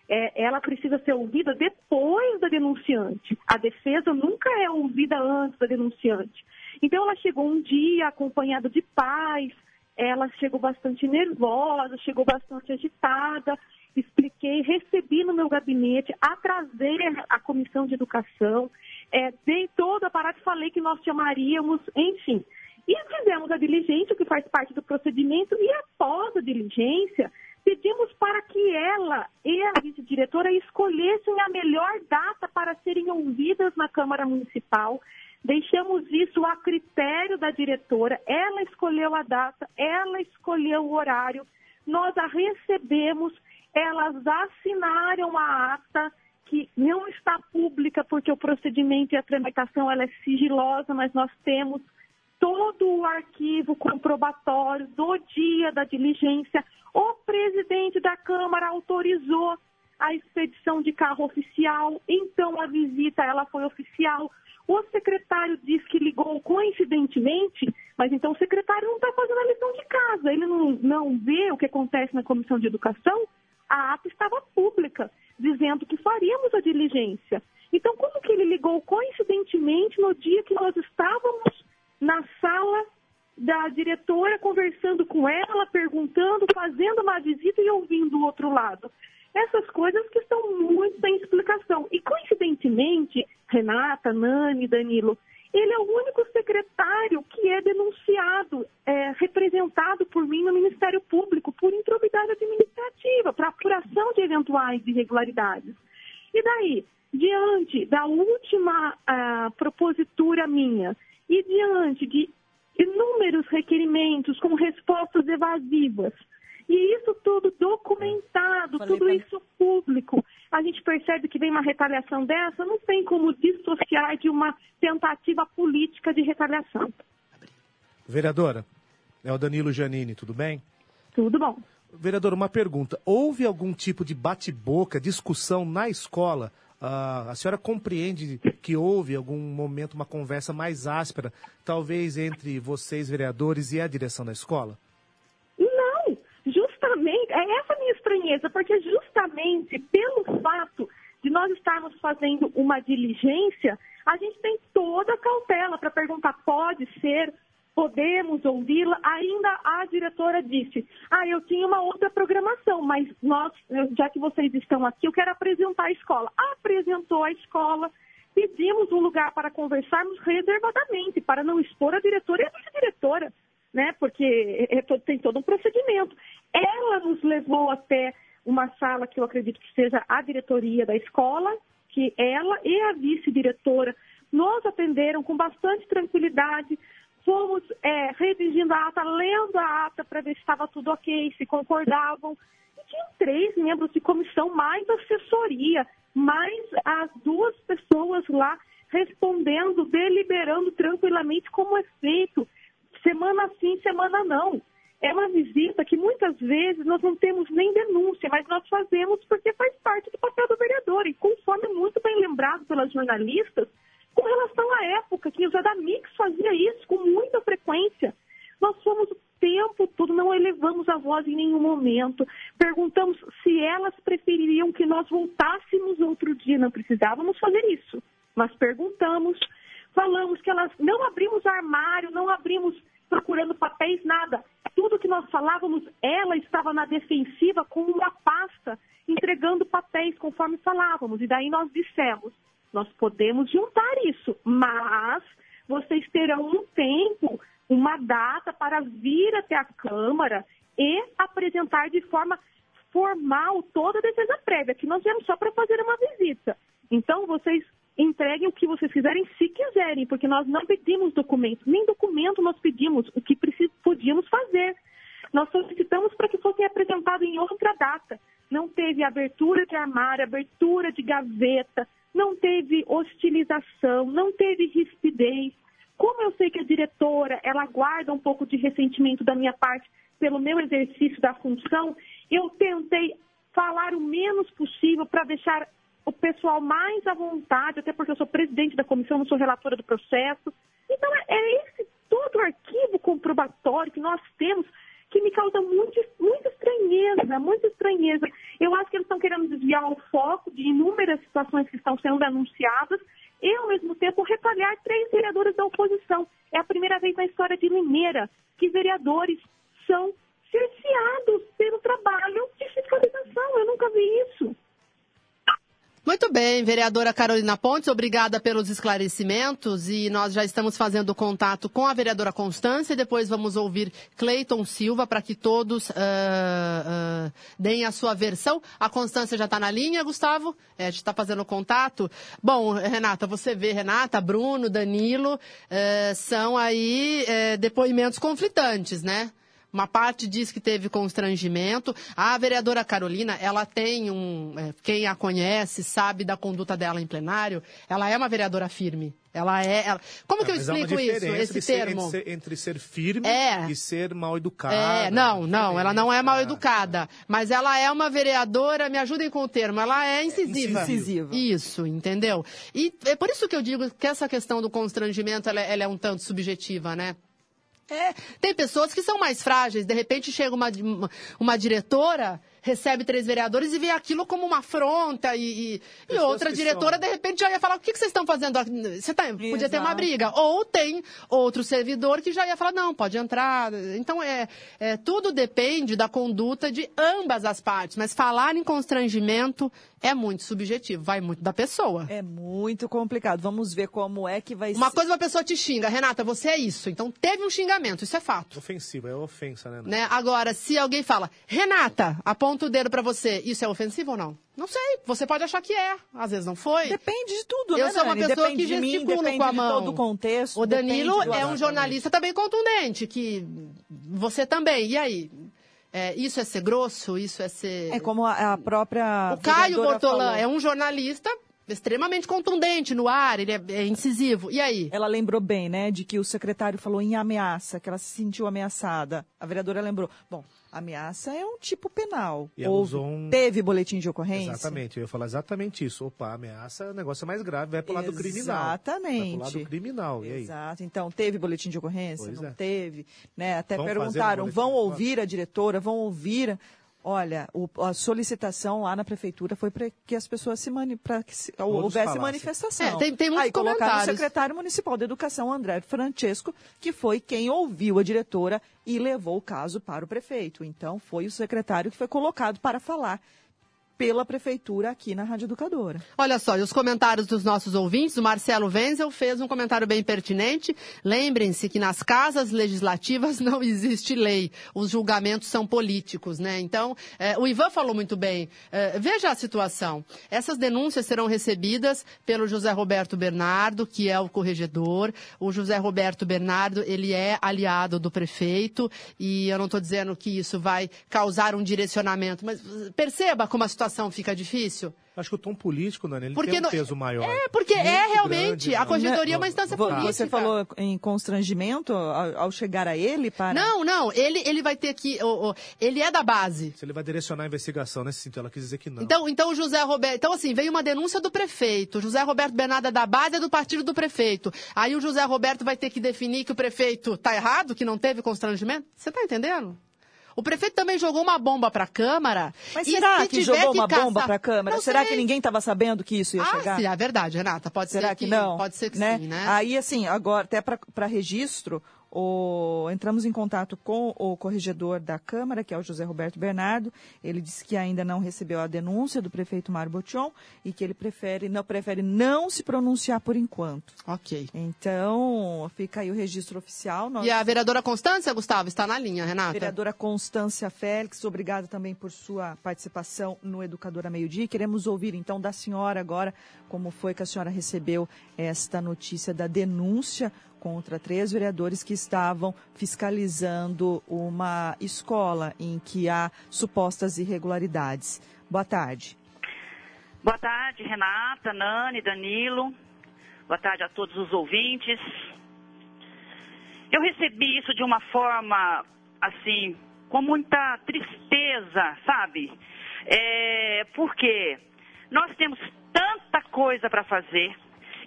É, ela precisa ser ouvida depois da denunciante. A defesa nunca é ouvida antes da denunciante. Então, ela chegou um dia acompanhada de pais, ela chegou bastante nervosa, chegou bastante agitada. Expliquei, recebi no meu gabinete, atrasei a comissão de educação, é, dei todo o aparato e falei que nós chamaríamos, enfim. E fizemos a diligência, que faz parte do procedimento, e após a diligência, pedimos para que ela e a vice-diretora escolhessem a melhor data para serem ouvidas na Câmara Municipal. Deixamos isso a critério da diretora. Ela escolheu a data, ela escolheu o horário. Nós a recebemos, elas assinaram a ata que não está pública porque o procedimento e a tramitação ela é sigilosa, mas nós temos todo o arquivo comprobatório do dia da diligência. O presidente da Câmara autorizou a expedição de carro oficial, então a visita ela foi oficial. O secretário disse que ligou coincidentemente, mas então o secretário não está fazendo a lição de casa, ele não, não vê o que acontece na comissão de educação. A ata estava pública dizendo que faríamos a diligência. Então, como que ele ligou coincidentemente no dia que nós estávamos na sala da diretora, conversando com ela, perguntando, fazendo uma visita e ouvindo o outro lado? Essas coisas que estão muito sem explicação. E, coincidentemente, Renata, Nani, Danilo, ele é o único secretário que é denunciado, é, representado por mim no Ministério Público por improbidade administrativa, para apuração de eventuais irregularidades. E daí, diante da última uh, propositura minha e diante de inúmeros requerimentos com respostas evasivas, e isso tudo documentado, Falei tudo pra... isso público. A gente percebe que vem uma retaliação dessa, não tem como dissociar de uma tentativa política de retaliação. Vereadora, é o Danilo Janini, tudo bem? Tudo bom. Vereadora, uma pergunta. Houve algum tipo de bate-boca, discussão na escola ah, a senhora compreende que houve algum momento uma conversa mais áspera, talvez entre vocês, vereadores, e a direção da escola? Não, justamente, é essa a minha estranheza, porque justamente pelo fato de nós estarmos fazendo uma diligência, a gente tem toda a cautela para perguntar, pode ser, podemos ouvi-la. Ainda a diretora disse, ah, eu tinha uma outra programação, mas nós, já que vocês estão aqui, eu quero apresentar a escola. Apresentou a escola, pedimos um lugar para conversarmos reservadamente, para não expor a diretora e a vice-diretora, né? Porque é, é, tem todo um procedimento. Ela nos levou até uma sala que eu acredito que seja a diretoria da escola, que ela e a vice-diretora nos atenderam com bastante tranquilidade. Fomos é, redigindo a ata, lendo a ata para ver se estava tudo ok, se concordavam. E tinham três membros de comissão, mais assessoria, mais as duas pessoas lá respondendo, deliberando tranquilamente como é feito, semana sim, semana não é uma visita que muitas vezes nós não temos nem denúncia, mas nós fazemos porque faz parte do papel do vereador. E conforme muito bem lembrado pelas jornalistas, com relação à época que o Zadamix fazia isso com muita frequência, nós fomos o tempo todo, não elevamos a voz em nenhum momento. Perguntamos se elas prefeririam que nós voltássemos outro dia. Não precisávamos fazer isso, mas perguntamos. Falamos que elas não abrimos armário, não abrimos procurando papéis, nada. Tudo que nós falávamos, ela estava na defensiva com uma pasta, entregando papéis conforme falávamos. E daí nós dissemos, nós podemos juntar isso, mas vocês terão um tempo, uma data para vir até a Câmara e apresentar de forma formal toda a defesa prévia, que nós viemos só para fazer uma visita. Então, vocês entreguem o que vocês quiserem, se quiserem, porque nós não pedimos documento, nem documento nós pedimos, o que podíamos fazer. Nós solicitamos para que fosse apresentado em outra data. Não teve abertura de armário, abertura de gaveta, não teve hostilização, não teve rispidez. Como eu sei que a diretora, ela guarda um pouco de ressentimento da minha parte pelo meu exercício da função, eu tentei falar o menos possível para deixar o pessoal mais à vontade, até porque eu sou presidente da comissão, não sou relatora do processo. Então, é esse todo o arquivo comprobatório que nós temos que me causa muito, muita estranheza, muita estranheza. Eu acho que eles estão querendo desviar o foco de inúmeras situações que estão sendo anunciadas e, ao mesmo tempo, retalhar três vereadores da oposição. É a primeira vez na história de Limeira que vereadores são cerceados pelo trabalho de fiscalização. Eu nunca vi isso. Muito bem, vereadora Carolina Pontes, obrigada pelos esclarecimentos e nós já estamos fazendo contato com a vereadora Constância e depois vamos ouvir Cleiton Silva para que todos uh, uh, deem a sua versão. A Constância já está na linha, Gustavo? É, a gente está fazendo contato. Bom, Renata, você vê, Renata, Bruno, Danilo, uh, são aí depoimentos conflitantes, né? Uma parte diz que teve constrangimento. A vereadora Carolina, ela tem um. É, quem a conhece sabe da conduta dela em plenário. Ela é uma vereadora firme. Ela é. Ela... Como que eu explico isso, esse termo? Ser, entre ser firme é. e ser mal educada. É, não, não, ela não é mal educada. Mas ela é uma vereadora, me ajudem com o termo, ela é incisiva. incisiva. Isso, entendeu? E é por isso que eu digo que essa questão do constrangimento ela, é, ela é um tanto subjetiva, né? É, tem pessoas que são mais frágeis. De repente chega uma, uma, uma diretora, recebe três vereadores e vê aquilo como uma afronta. E, e, e outra diretora, são... de repente, já ia falar: o que, que vocês estão fazendo? Você tá, podia ter uma briga. Ou tem outro servidor que já ia falar: não, pode entrar. Então, é, é, tudo depende da conduta de ambas as partes. Mas falar em constrangimento é muito subjetivo, vai muito da pessoa. É muito complicado. Vamos ver como é que vai Uma ser. coisa uma pessoa te xinga, Renata, você é isso. Então teve um xingamento, isso é fato. Ofensivo, é ofensa, né? né? Agora, se alguém fala, Renata, aponta o dedo para você, isso é ofensivo ou não? Não sei, você pode achar que é, às vezes não foi. Depende de tudo, Eu né, sou uma Nani? pessoa depende que gesticula gesticula com a mão. todo o contexto. O Danilo é um jornalista também contundente, que você também. E aí? É, isso é ser grosso? Isso é ser. É como a, a própria. O Caio Bortolã falou. é um jornalista extremamente contundente no ar, ele é, é incisivo. E aí? Ela lembrou bem, né, de que o secretário falou em ameaça, que ela se sentiu ameaçada. A vereadora lembrou. Bom, ameaça é um tipo penal. E usou um- Teve boletim de ocorrência? Exatamente, eu ia falar exatamente isso. Opa, ameaça, o negócio é mais grave, vai pro lado criminal. Vai Exatamente. pro lado criminal, e aí? Exato. Então, teve boletim de ocorrência? Pois não é. teve. Né? Até Vão perguntaram, um vão ouvir a diretora, vão ouvir... Olha, o- a solicitação lá na prefeitura foi para que as pessoas se mani para que se- houvesse falassem. manifestação. É, tem- tem muitos Aí colocaram o secretário municipal de educação, André Francesco, que foi quem ouviu a diretora e levou o caso para o prefeito. Então, foi o secretário que foi colocado para falar pela prefeitura aqui na Rádio Educadora. Olha só, e os comentários dos nossos ouvintes, o Marcelo Wenzel fez um comentário bem pertinente. Lembrem-se que nas casas legislativas (laughs) não existe lei, os julgamentos são políticos, né? Então, eh, o Ivan falou muito bem. Eh, veja a situação. Essas denúncias serão recebidas pelo José Roberto Bernardo, que é o corregedor. O José Roberto Bernardo, ele é aliado do prefeito e eu não estou dizendo que isso vai causar um direcionamento, mas perceba como a situação fica difícil. Acho que o tom político, Nani, ele Porque tem um não- peso maior. É, porque é realmente. grande, a né? corregedoria é uma instância Vo- política. Você falou em constrangimento ao, ao chegar a ele para. Não, não, ele, ele vai ter que. o- o- ele é da base. Se ele vai direcionar a investigação nesse sentido, ela quis dizer que não. Então, então o José Roberto. Então, assim, veio uma denúncia do prefeito. José Roberto Bernardo é da base é do partido do prefeito. Aí o José Roberto vai ter que definir que o prefeito tá errado, que não teve constrangimento. Você tá entendendo? O prefeito também jogou uma bomba para a Câmara. Mas será se que jogou que uma bomba caçar- para a Câmara? Não Será sei. que ninguém estava sabendo que isso ia Ah, chegar? sim, é verdade, Renata. Pode Será ser que, não? Pode ser que né? sim, né? Aí, assim, agora, até para registro, o- entramos em contato com o corregedor da Câmara, que é o José Roberto Bernardo. Ele disse que ainda não recebeu a denúncia do prefeito Mário Botion e que ele prefere não, prefere não se pronunciar por enquanto. Ok. Então, fica aí o registro oficial. Nós- E a vereadora Constância, Gustavo, está na linha, Renata? Vereadora Constância Félix, obrigada também por sua participação no Educadora Meio Dia. Queremos ouvir então da senhora agora como foi que a senhora recebeu esta notícia da denúncia contra três vereadores que estavam fiscalizando uma escola em que há supostas irregularidades. Boa tarde. Boa tarde, Renata, Nani, Danilo. Boa tarde a todos os ouvintes. Eu recebi isso de uma forma, assim, com muita tristeza, sabe? É, porque nós temos tanta coisa para fazer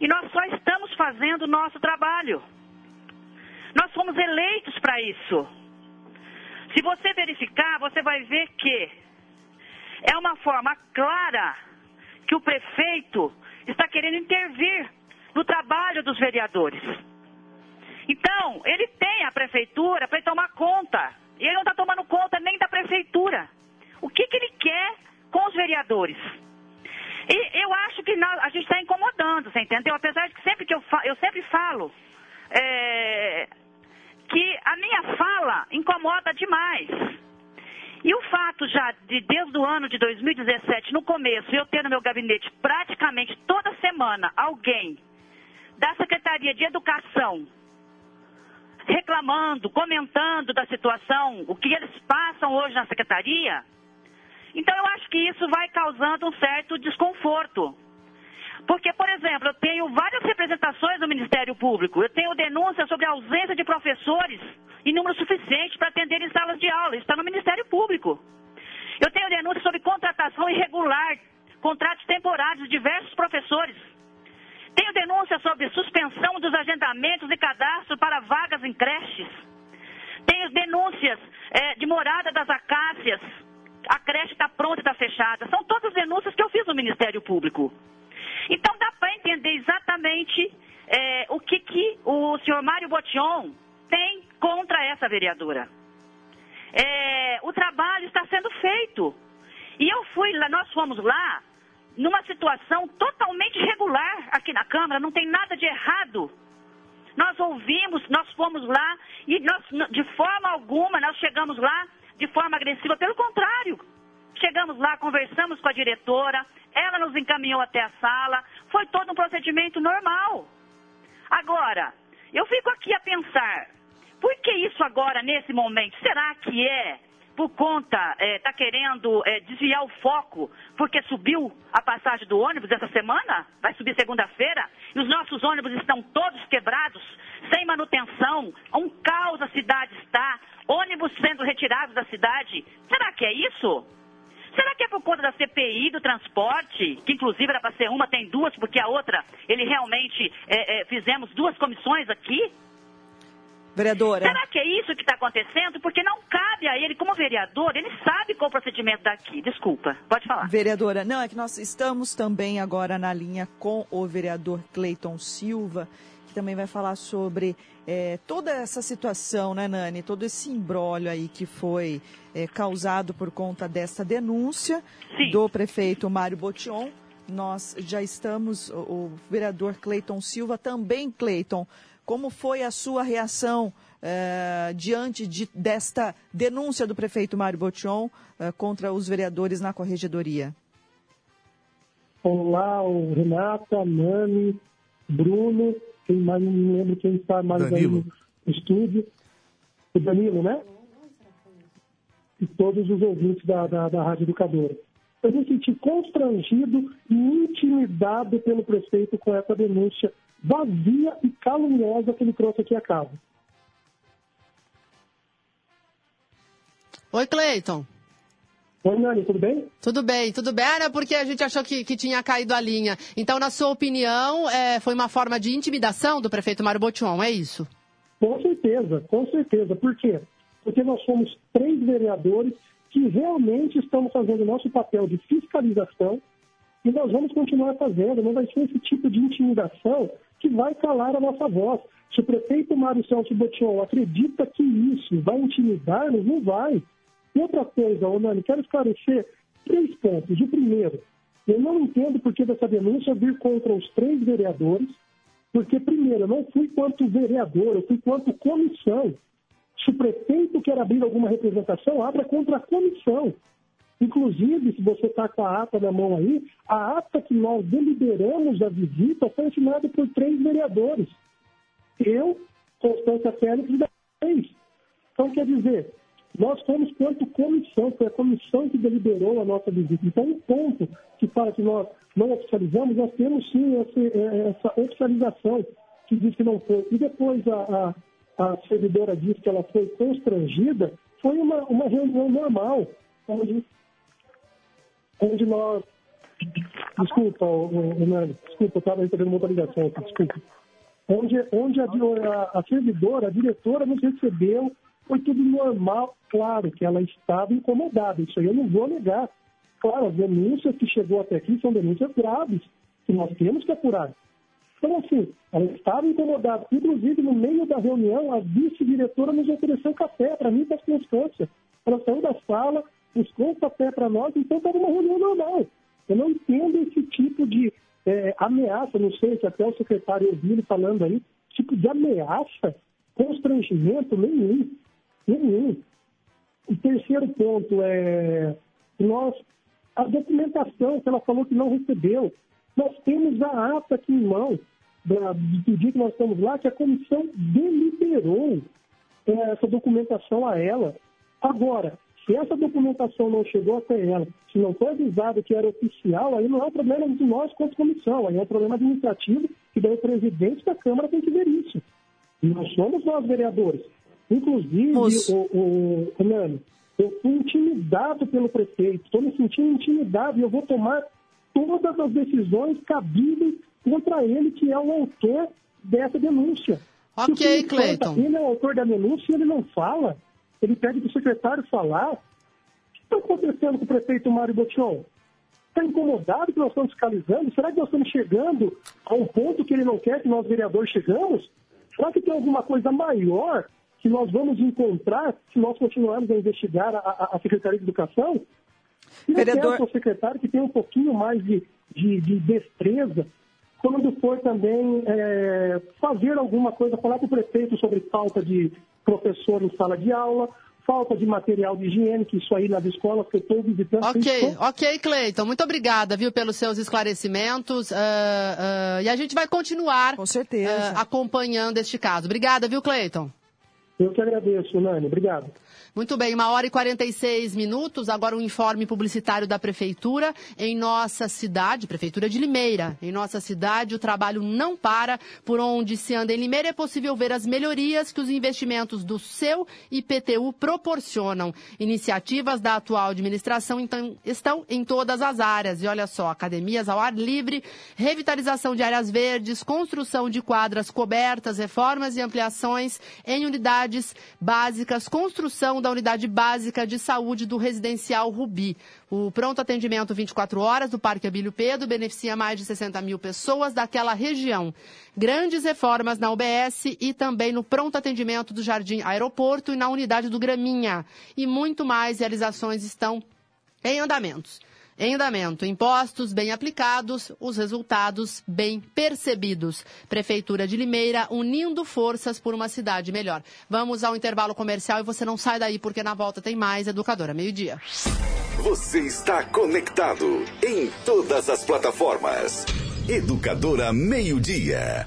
e nós só estamos fazendo o nosso trabalho. Nós fomos eleitos para isso. Se você verificar, você vai ver que é uma forma clara que o prefeito está querendo intervir no trabalho dos vereadores. Então, ele tem a prefeitura para tomar conta. E ele não está tomando conta nem da prefeitura. O que, que ele quer com os vereadores? E eu acho que nós- a gente está incomodando, você entendeu? Apesar de que sempre que eu, fa- eu sempre falo é, que a minha fala incomoda demais. E o fato já de, desde o ano de 2017, no começo, eu ter no meu gabinete praticamente toda semana alguém da Secretaria de Educação reclamando, comentando da situação, o que eles passam hoje na Secretaria, então eu acho que isso vai causando um certo desconforto. Porque, por exemplo, eu tenho várias representações do Ministério Público. Eu tenho denúncias sobre a ausência de professores em número suficiente para atender em salas de aula. Isso está no Ministério Público. Eu tenho denúncias sobre contratação irregular, contratos temporários de diversos professores. Tenho denúncias sobre suspensão dos agendamentos e cadastro para vagas em creches. Tenho denúncias eh, de morada das acácias. A creche está pronta e está fechada. São todas denúncias que eu fiz no Ministério Público. Então dá para entender exatamente eh, o que, que o senhor Mário Botion tem contra essa vereadora. É, o trabalho está sendo feito. E eu fui lá, nós fomos lá numa situação totalmente regular aqui na Câmara, não tem nada de errado. Nós ouvimos, nós fomos lá e nós, de forma alguma, nós chegamos lá de forma agressiva, pelo contrário. Chegamos lá, conversamos com a diretora, ela nos encaminhou até a sala, foi todo um procedimento normal. Agora, eu fico aqui a pensar, por que isso agora, nesse momento? Será que é por conta, está querendo é, desviar o foco, porque subiu a passagem do ônibus essa semana, vai subir segunda-feira, e os nossos ônibus estão todos quebrados, sem manutenção, um caos a cidade está, ônibus sendo retirados da cidade. Será que é isso? Será que é por conta da CPI do transporte, que inclusive era para ser uma, tem duas, porque a outra, ele realmente é, é, fizemos duas comissões aqui? Vereadora. Será que é isso que está acontecendo? Porque não cabe a ele, como vereador, ele sabe qual o procedimento daqui. Desculpa, pode falar. Vereadora, não, é que nós estamos também agora na linha com o vereador Cleiton Silva, também vai falar sobre é, toda essa situação, né, Nani? Todo esse embrólio aí que foi é, causado por conta dessa denúncia Sim. do prefeito Mário Botion. Nós já estamos, o, o vereador Cleiton Silva também, Cleiton, como foi a sua reação eh, diante de, desta denúncia do prefeito Mário Botion eh, contra os vereadores na corregedoria? Olá, o Renata, Nani, Bruno, quem mais não me lembro quem está mais Danilo. aí no estúdio. O Danilo, né? E todos os ouvintes da, da, da Rádio Educadora. Eu me senti constrangido e intimidado pelo prefeito com essa denúncia vazia e caluniosa que ele trouxe aqui a casa. Oi, Cleiton. Oi, Nani, tudo bem? Tudo bem, tudo bem. Era porque a gente achou que, que tinha caído a linha. Então, na sua opinião, é, foi uma forma de intimidação do prefeito Mário Botion, é isso? Com certeza, com certeza. Por quê? Porque nós somos três vereadores que realmente estamos fazendo o nosso papel de fiscalização e nós vamos continuar fazendo. Não vai ser esse tipo de intimidação que vai calar a nossa voz. Se o prefeito Mário Celso Botion acredita que isso vai intimidar-nos, não vai. E outra coisa, ô Nani, quero esclarecer três pontos. O primeiro, eu não entendo por que dessa denúncia vir contra os três vereadores, porque, primeiro, eu não fui quanto vereador, eu fui quanto comissão. Se o prefeito quer abrir alguma representação, abra contra a comissão. Inclusive, se você está com a ata na mão aí, a ata que nós deliberamos a visita foi assinada por três vereadores. Eu, Constância Félix e três. Então, quer dizer, nós fomos quanto comissão, foi a comissão que deliberou a nossa visita. Então, um ponto que fala que nós não oficializamos, nós temos sim essa, essa oficialização que diz que não foi. E depois a, a, a servidora disse que ela foi constrangida, foi uma, uma reunião normal, onde, onde nós. Desculpa, ô, ô, ô, Nani, desculpa, eu estava recebendo uma ligação aqui, desculpa. Onde, onde a, a servidora, a diretora nos recebeu, foi tudo normal. Claro que ela estava incomodada, isso aí eu não vou negar. Claro, as denúncias que chegou até aqui são denúncias graves, que nós temos que apurar. Então, assim, ela estava incomodada. Inclusive, no meio da reunião, a vice-diretora nos ofereceu café para mim e para as Constância. Ela saiu da sala, buscou café para nós, então estava uma reunião normal. Eu não entendo esse tipo de é, ameaça, não sei se até o secretário ouviu falando aí, tipo de ameaça, constrangimento nenhum. Nenhum. O terceiro ponto é nós, a documentação que ela falou que não recebeu. Nós temos a ata aqui em mão do dia que nós estamos lá, que a comissão deliberou é, essa documentação a ela. Agora, se essa documentação não chegou até ela, se não foi avisado que era oficial, aí não é um problema de nós quanto comissão, aí é um problema administrativo que daí o presidente da Câmara tem que ver isso. Não somos nós vereadores. Inclusive, o, o, o Nani, eu fui intimidado pelo prefeito, estou me sentindo intimidado e eu vou tomar todas as decisões cabíveis contra ele, que é o autor dessa denúncia. Ok, Cleiton. Ele é o autor da denúncia e ele não fala. Ele pede para o secretário falar. O que está acontecendo com o prefeito Mário Botion? Está incomodado que nós estamos fiscalizando? Será que nós estamos chegando a um ponto que ele não quer que nós, vereadores, chegamos? Será que tem alguma coisa maior que nós vamos encontrar se nós continuarmos a investigar a, a- a Secretaria de Educação? E Vereador- ao secretário que tenha um pouquinho mais de, de, de destreza quando for também é, fazer alguma coisa, falar para o prefeito sobre falta de professor em sala de aula, falta de material de higiene, que isso aí nas escolas que eu estou visitando. tem Ok, todo- ok, Cleiton. Muito obrigada, viu, pelos seus esclarecimentos. ah, ah, e a gente vai continuar Com certeza. ah, acompanhando este caso. Obrigada, viu, Cleiton? Eu que agradeço, Nani. Obrigado. Muito bem, uma hora e 46 minutos. Agora um informe publicitário da Prefeitura. Em nossa cidade, Prefeitura de Limeira, em nossa cidade o trabalho não para. Por onde se anda em Limeira é possível ver as melhorias que os investimentos do seu IPTU proporcionam. Iniciativas da atual administração então, estão em todas as áreas. E olha só, academias ao ar livre, revitalização de áreas verdes, construção de quadras cobertas, reformas e ampliações em unidades básicas, construção da Unidade Básica de Saúde do Residencial Rubi. O pronto atendimento 24 horas do Parque Abílio Pedro beneficia mais de 60 mil pessoas daquela região. Grandes reformas na UBS e também no pronto atendimento do Jardim Aeroporto e na unidade do Graminha. E muito mais realizações estão em andamentos. Em andamento, impostos bem aplicados, os resultados bem percebidos. Prefeitura de Limeira unindo forças por uma cidade melhor. Vamos ao intervalo comercial e você não sai daí porque na volta tem mais Educadora Meio-Dia. Você está conectado em todas as plataformas. Educadora Meio-Dia.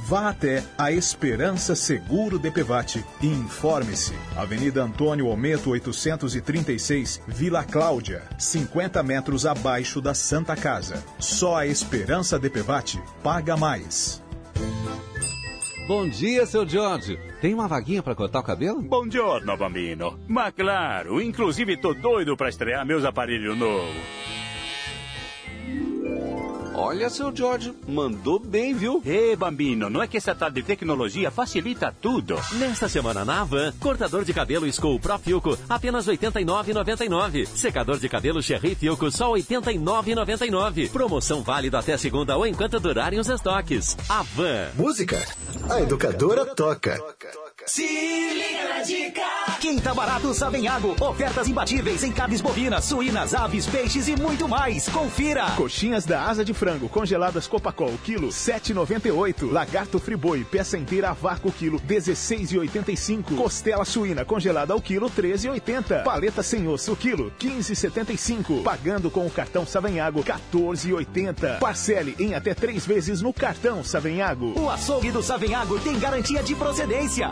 Vá até a Esperança Seguro DPVAT e informe-se. Avenida Antônio Ometo 836, Vila Cláudia, 50 metros abaixo da Santa Casa. Só a Esperança DPVAT paga mais. Bom dia, seu George. Tem uma vaguinha para cortar o cabelo? Bom giorno, bambino. Mas claro, inclusive tô doido para estrear meus aparelhos novos. Olha, seu George, mandou bem, viu? Ê, bambino, não é que essa tal de tecnologia facilita tudo? Nesta semana na Havan, cortador de cabelo School Pro Filco, apenas R$ 89,99. Secador de cabelo Cherry Filco, só R$ 89,99. Promoção válida até segunda ou enquanto durarem os estoques. Havan. Música? A educadora toca. Se liga na dica. Quinta Barato Savenhago. Ofertas imbatíveis em carnes bovinas, suínas, aves, peixes e muito mais. Confira. Coxinhas da asa de frango congeladas Copacol, quilo 7,98. Lagarto Friboi, peça inteira a vácuo, quilo 16,85. Costela suína congelada ao quilo 13,80. Paleta sem osso, quilo 15,75. Pagando com o cartão Savenhago 14,80. Parcele em até três vezes no cartão Savenhago. O açougue do Savenhago tem garantia de procedência.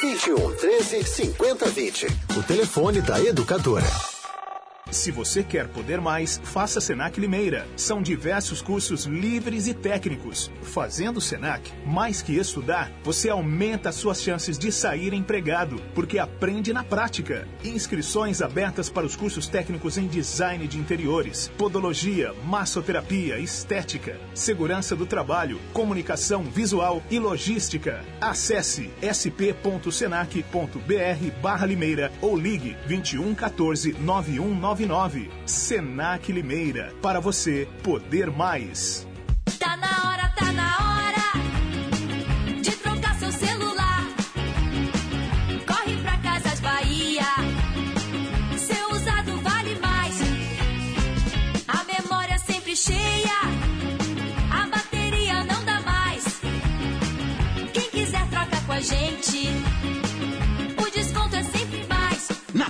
21 13 50 20. O telefone da educadora. Se você quer poder mais, faça Senac Limeira. São diversos cursos livres e técnicos. Fazendo Senac, mais que estudar, você aumenta as suas chances de sair empregado, porque aprende na prática. Inscrições abertas para os cursos técnicos em design de interiores, podologia, massoterapia, estética, segurança do trabalho, comunicação visual e logística. Acesse sp.senac.br Limeira ou ligue 21 14 9199. Senac Limeira. Para você poder mais.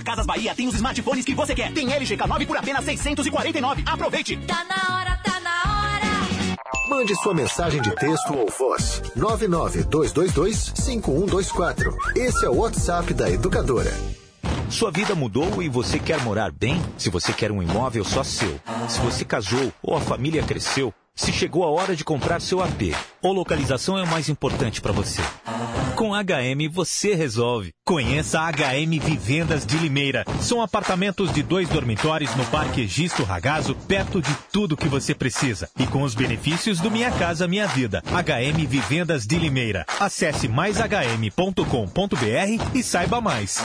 Casas Bahia tem os smartphones que você quer. Tem LG K9 por apenas 649. Aproveite! Tá na hora, tá na hora. Mande sua mensagem de texto ou voz. 992225124. Esse é o WhatsApp da Educadora. Sua vida mudou e você quer morar bem? Se você quer um imóvel só seu, se você casou ou a família cresceu, se chegou a hora de comprar seu AP, ou localização é o mais importante para você. Com HM você resolve. Conheça HM Vivendas de Limeira. São apartamentos de dois dormitórios no Parque Egisto Ragazo, perto de tudo que você precisa. E com os benefícios do Minha Casa Minha Vida. HM Vivendas de Limeira. Acesse maishm.com.br e saiba mais.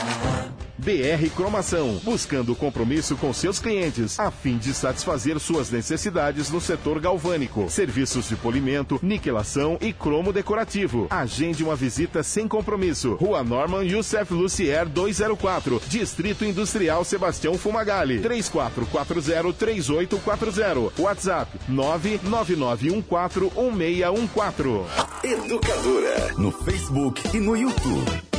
BR Cromação, buscando compromisso com seus clientes, a fim de satisfazer suas necessidades no setor galvânico. Serviços de polimento, niquelação e cromo decorativo. Agende uma visita sem compromisso. Rua Norman Youssef Lucier 204, Distrito Industrial Sebastião Fumagalli. 3440-3840. WhatsApp 999141614. Educadora. No Facebook e no YouTube.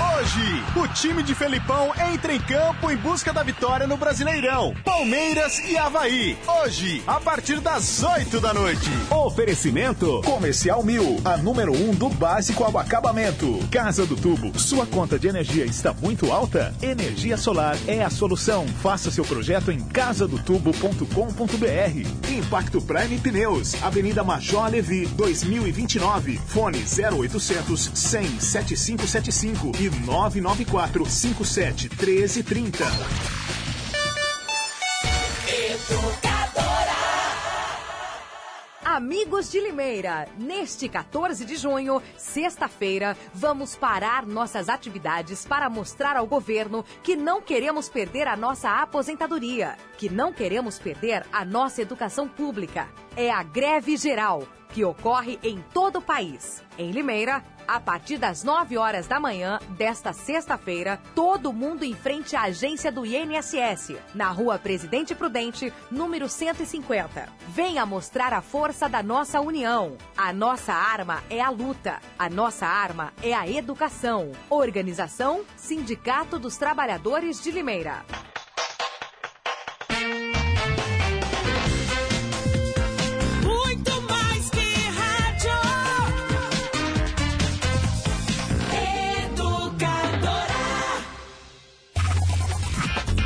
Hoje, o time de Felipão entra em campo em busca da vitória no Brasileirão. Palmeiras e Havaí. Hoje, a partir das 8 da noite. Oferecimento Comercial Mil, a número 1 um do básico ao acabamento. Casa do Tubo, sua conta de energia está muito alta? Energia solar é a solução. Faça seu projeto em casadotubo.com.br. Impacto Prime Pneus, Avenida Major Levi, 2029. Fone 0800 100 7575 e 994 57 1330. Amigos de Limeira, neste 14 de junho, sexta-feira, vamos parar nossas atividades para mostrar ao governo que não queremos perder a nossa aposentadoria, que não queremos perder a nossa educação pública. É a greve geral, que ocorre em todo o país. Em Limeira, a partir das 9 horas da manhã desta sexta-feira, todo mundo em frente à agência do INSS, na rua Presidente Prudente, número 150. Venha mostrar a força da nossa união. A nossa arma é a luta. A nossa arma é a educação. Organização Sindicato dos Trabalhadores de Limeira.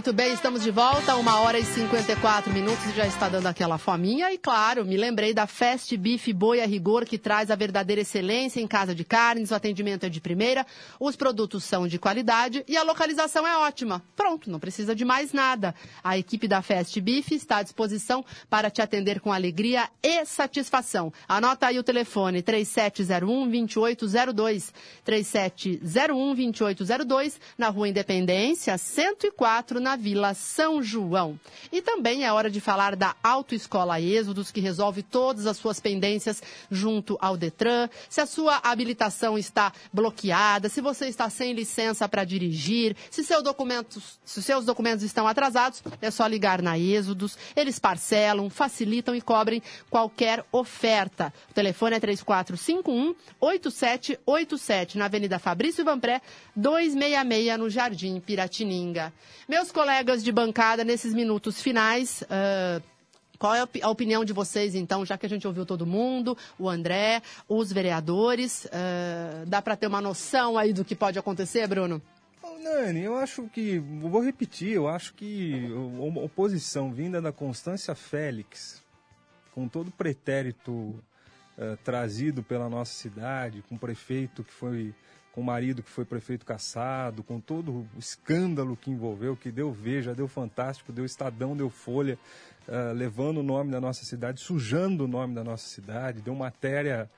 muito bem. Estamos de volta, uma hora e 54 minutos. Já está dando aquela fominha. E claro, me lembrei da Fast Beef Boi a Rigor, que traz a verdadeira excelência em casa de carnes. O atendimento é de primeira, os produtos são de qualidade e a localização é ótima. Pronto, não precisa de mais nada. A equipe da Fast Beef está à disposição para te atender com alegria e satisfação. Anota aí o telefone 3701-2802. 3701-2802, na Rua Independência, 104, na Vila São João. E também é hora de falar da Autoescola Êxodos, que resolve todas as suas pendências junto ao Detran. Se a sua habilitação está bloqueada, se você está sem licença para dirigir, se, seu documentos, se seus documentos estão atrasados, é só ligar na Êxodos. Eles parcelam, facilitam e cobrem qualquer oferta. O telefone é 3451-8787, na Avenida Fabrício Vanpré, 266, no Jardim Piratininga. Meus colegas de bancada, nesses minutos finais, ah, qual é a opi- a opinião de vocês, então, já que a gente ouviu todo mundo, o André, os vereadores? ah, dá para ter uma noção aí do que pode acontecer, Bruno? Nani, eu acho que, vou repetir, eu acho que a oposição vinda da Constância Félix, com todo o pretérito eh, trazido pela nossa cidade, com o prefeito que foi, com o marido que foi prefeito caçado, com todo o escândalo que envolveu, que deu Veja, deu Fantástico, deu Estadão, deu Folha, eh, levando o nome da nossa cidade, sujando o nome da nossa cidade, deu matéria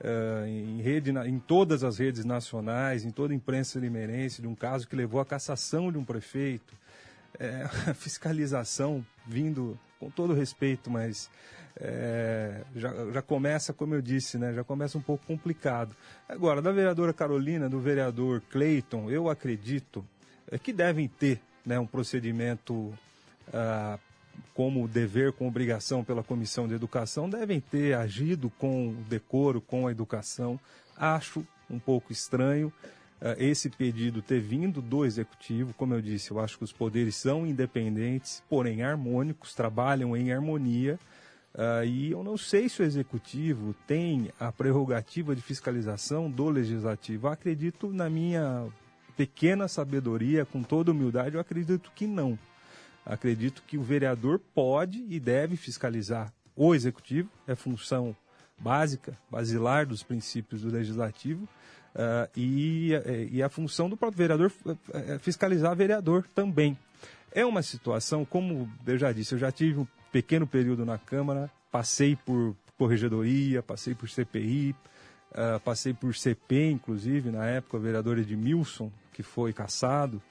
eh, em, rede, na- em todas as redes nacionais, em toda a imprensa limeirense, de um caso que levou à cassação de um prefeito, eh, (laughs) a fiscalização vindo, com todo respeito, mas é, já, já começa, como eu disse, né, já começa um pouco complicado. Agora, da vereadora Carolina, do vereador Cleiton, eu acredito é, que devem ter né, um procedimento ah, como dever, com obrigação pela Comissão de Educação, devem ter agido com decoro, com a educação. Acho um pouco estranho ah, esse pedido ter vindo do Executivo. Como eu disse, eu acho que os poderes são independentes, porém harmônicos, trabalham em harmonia. Uh, e eu não sei se o executivo tem a prerrogativa de fiscalização do legislativo. Eu acredito, na minha pequena sabedoria, com toda humildade, eu acredito que não. Acredito que o vereador pode e deve fiscalizar o executivo, é função básica, basilar dos princípios do legislativo, uh, e, e, a função do próprio vereador é fiscalizar vereador também. É uma situação, como eu já disse, eu já tive pequeno período na Câmara, passei por corregedoria, passei por CPI, uh, passei por CP, inclusive, na época, o vereador Edmilson, que foi caçado.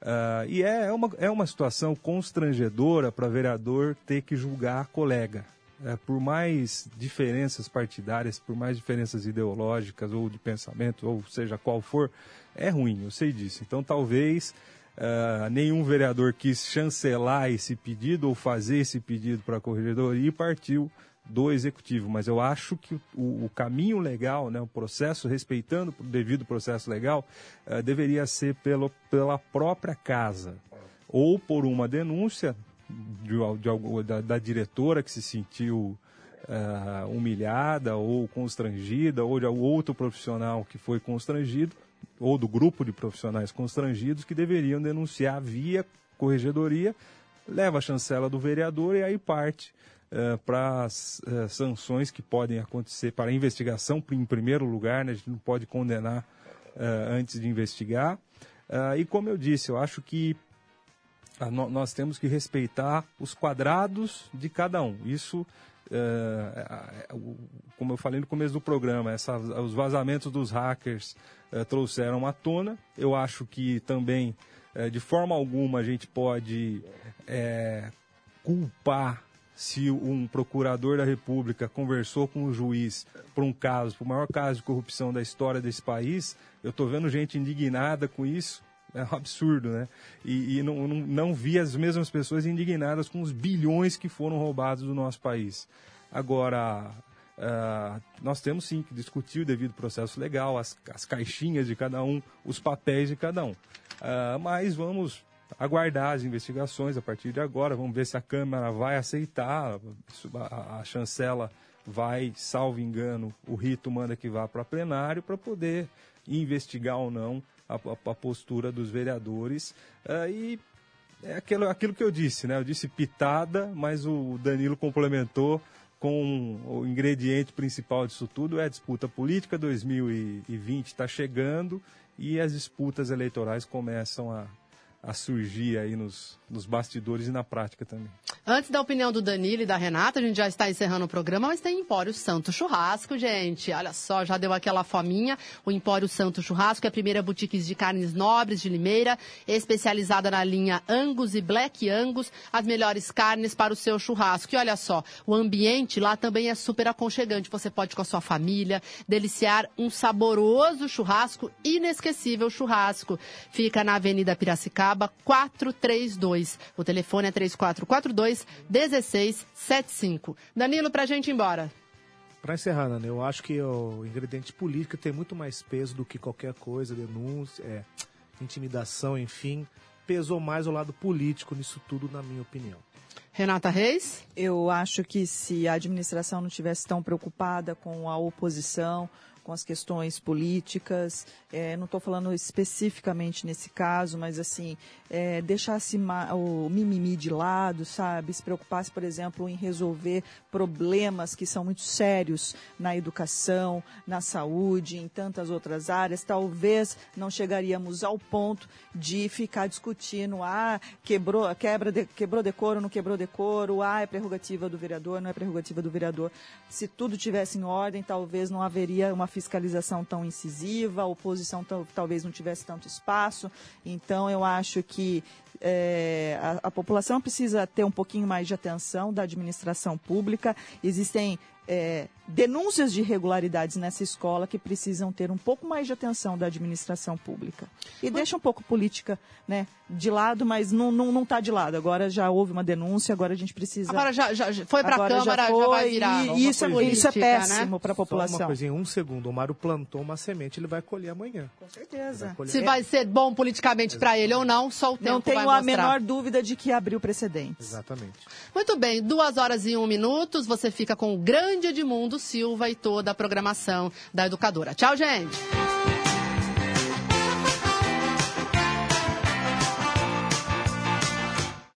Uh, e é uma, é uma situação constrangedora para vereador ter que julgar colega. É, por mais diferenças partidárias, por mais diferenças ideológicas ou de pensamento, ou seja qual for, é ruim, eu sei disso. Então talvez Uh, nenhum vereador quis chancelar esse pedido ou fazer esse pedido para a corregedoria e partiu do executivo. Mas eu acho que o, o caminho legal, né, o processo, respeitando o devido processo legal, uh, deveria ser pelo, pela própria casa ou por uma denúncia de, de, da, da, diretora que se sentiu uh, humilhada ou constrangida ou de outro profissional que foi constrangido ou do grupo de profissionais constrangidos que deveriam denunciar via corregedoria, leva a chancela do vereador e aí parte uh, para as uh, sanções que podem acontecer para a investigação, em primeiro lugar, né, a gente não pode condenar uh, antes de investigar. e como eu disse, eu acho que nós temos que respeitar os quadrados de cada um. Isso como eu falei no começo do programa, essa, os vazamentos dos hackers trouxeram à tona. Eu acho que também, de forma alguma, a gente pode é, culpar se um procurador da República conversou com o juiz por um caso, por o maior caso de corrupção da história desse país. Eu estou vendo gente indignada com isso. É um absurdo, né? E, e não, não, não vi as mesmas pessoas indignadas com os bilhões que foram roubados do nosso país. Agora, Uh, nós temos sim que discutir o devido processo legal, as, as caixinhas de cada um, os papéis de cada um. Uh, mas vamos aguardar as investigações a partir de agora, vamos ver se a Câmara vai aceitar, a, a chancela vai, salvo engano, o rito manda que vá para plenário para poder investigar ou não a, a, a postura dos vereadores. Uh, e é aquilo, aquilo que eu disse, né? Eu disse pitada, mas o Danilo complementou com o ingrediente principal disso tudo é a disputa política. 2020 está chegando e as disputas eleitorais começam a, a surgir aí nos, nos bastidores e na prática também. Antes da opinião do Danilo e da Renata, a gente já está encerrando o programa, mas tem Empório Santo Churrasco, gente. Olha só, já deu aquela fominha. O Empório Santo Churrasco é a primeira boutique de carnes nobres de Limeira, especializada na linha Angus e Black Angus, as melhores carnes para o seu churrasco. E olha só, o ambiente lá também é super aconchegante. Você pode com a sua família deliciar um saboroso churrasco, inesquecível churrasco. Fica na Avenida Piracicaba, 432. O telefone é 3442 1675. Danilo, para a gente ir embora. Para encerrar, Nana, eu acho que o ingrediente político tem muito mais peso do que qualquer coisa, denúncia, é, intimidação, enfim. Pesou mais o lado político nisso tudo, na minha opinião. Renata Reis? Eu acho que se a administração não tivesse tão preocupada com a oposição, com as questões políticas. É, não estou falando especificamente nesse caso, mas assim, é, deixasse o mimimi de lado, sabe? Se preocupasse, por exemplo, em resolver problemas que são muito sérios na educação, na saúde, em tantas outras áreas, talvez não chegaríamos ao ponto de ficar discutindo, ah, quebrou, quebra de, quebrou decoro, não quebrou decoro, ah, é prerrogativa do vereador, não é prerrogativa do vereador. Se tudo tivesse em ordem, talvez não haveria uma fiscalização tão incisiva, a oposição tal- talvez não tivesse tanto espaço. Então, eu acho que é, a, a população precisa ter um pouquinho mais de atenção da administração pública. Existem é, denúncias de irregularidades nessa escola que precisam ter um pouco mais de atenção da administração pública. E deixa um pouco política né, de lado, mas não está não, tá de lado. Agora já houve uma denúncia, agora a gente precisa. Agora já, já já foi para a Câmara, já, foi, vai virar. E isso, é, política, isso é né? péssimo para a Só uma população. coisinha, um segundo. O Mário plantou uma semente, ele vai colher amanhã. Com certeza. Se vai ser bom politicamente para ele ou não, só o tempo Não tenho vai a menor dúvida de que abriu precedentes. Exatamente. Muito bem, duas horas e um minutos. Você fica com o grande Edmundo Silva e toda a programação da educadora. Tchau, gente!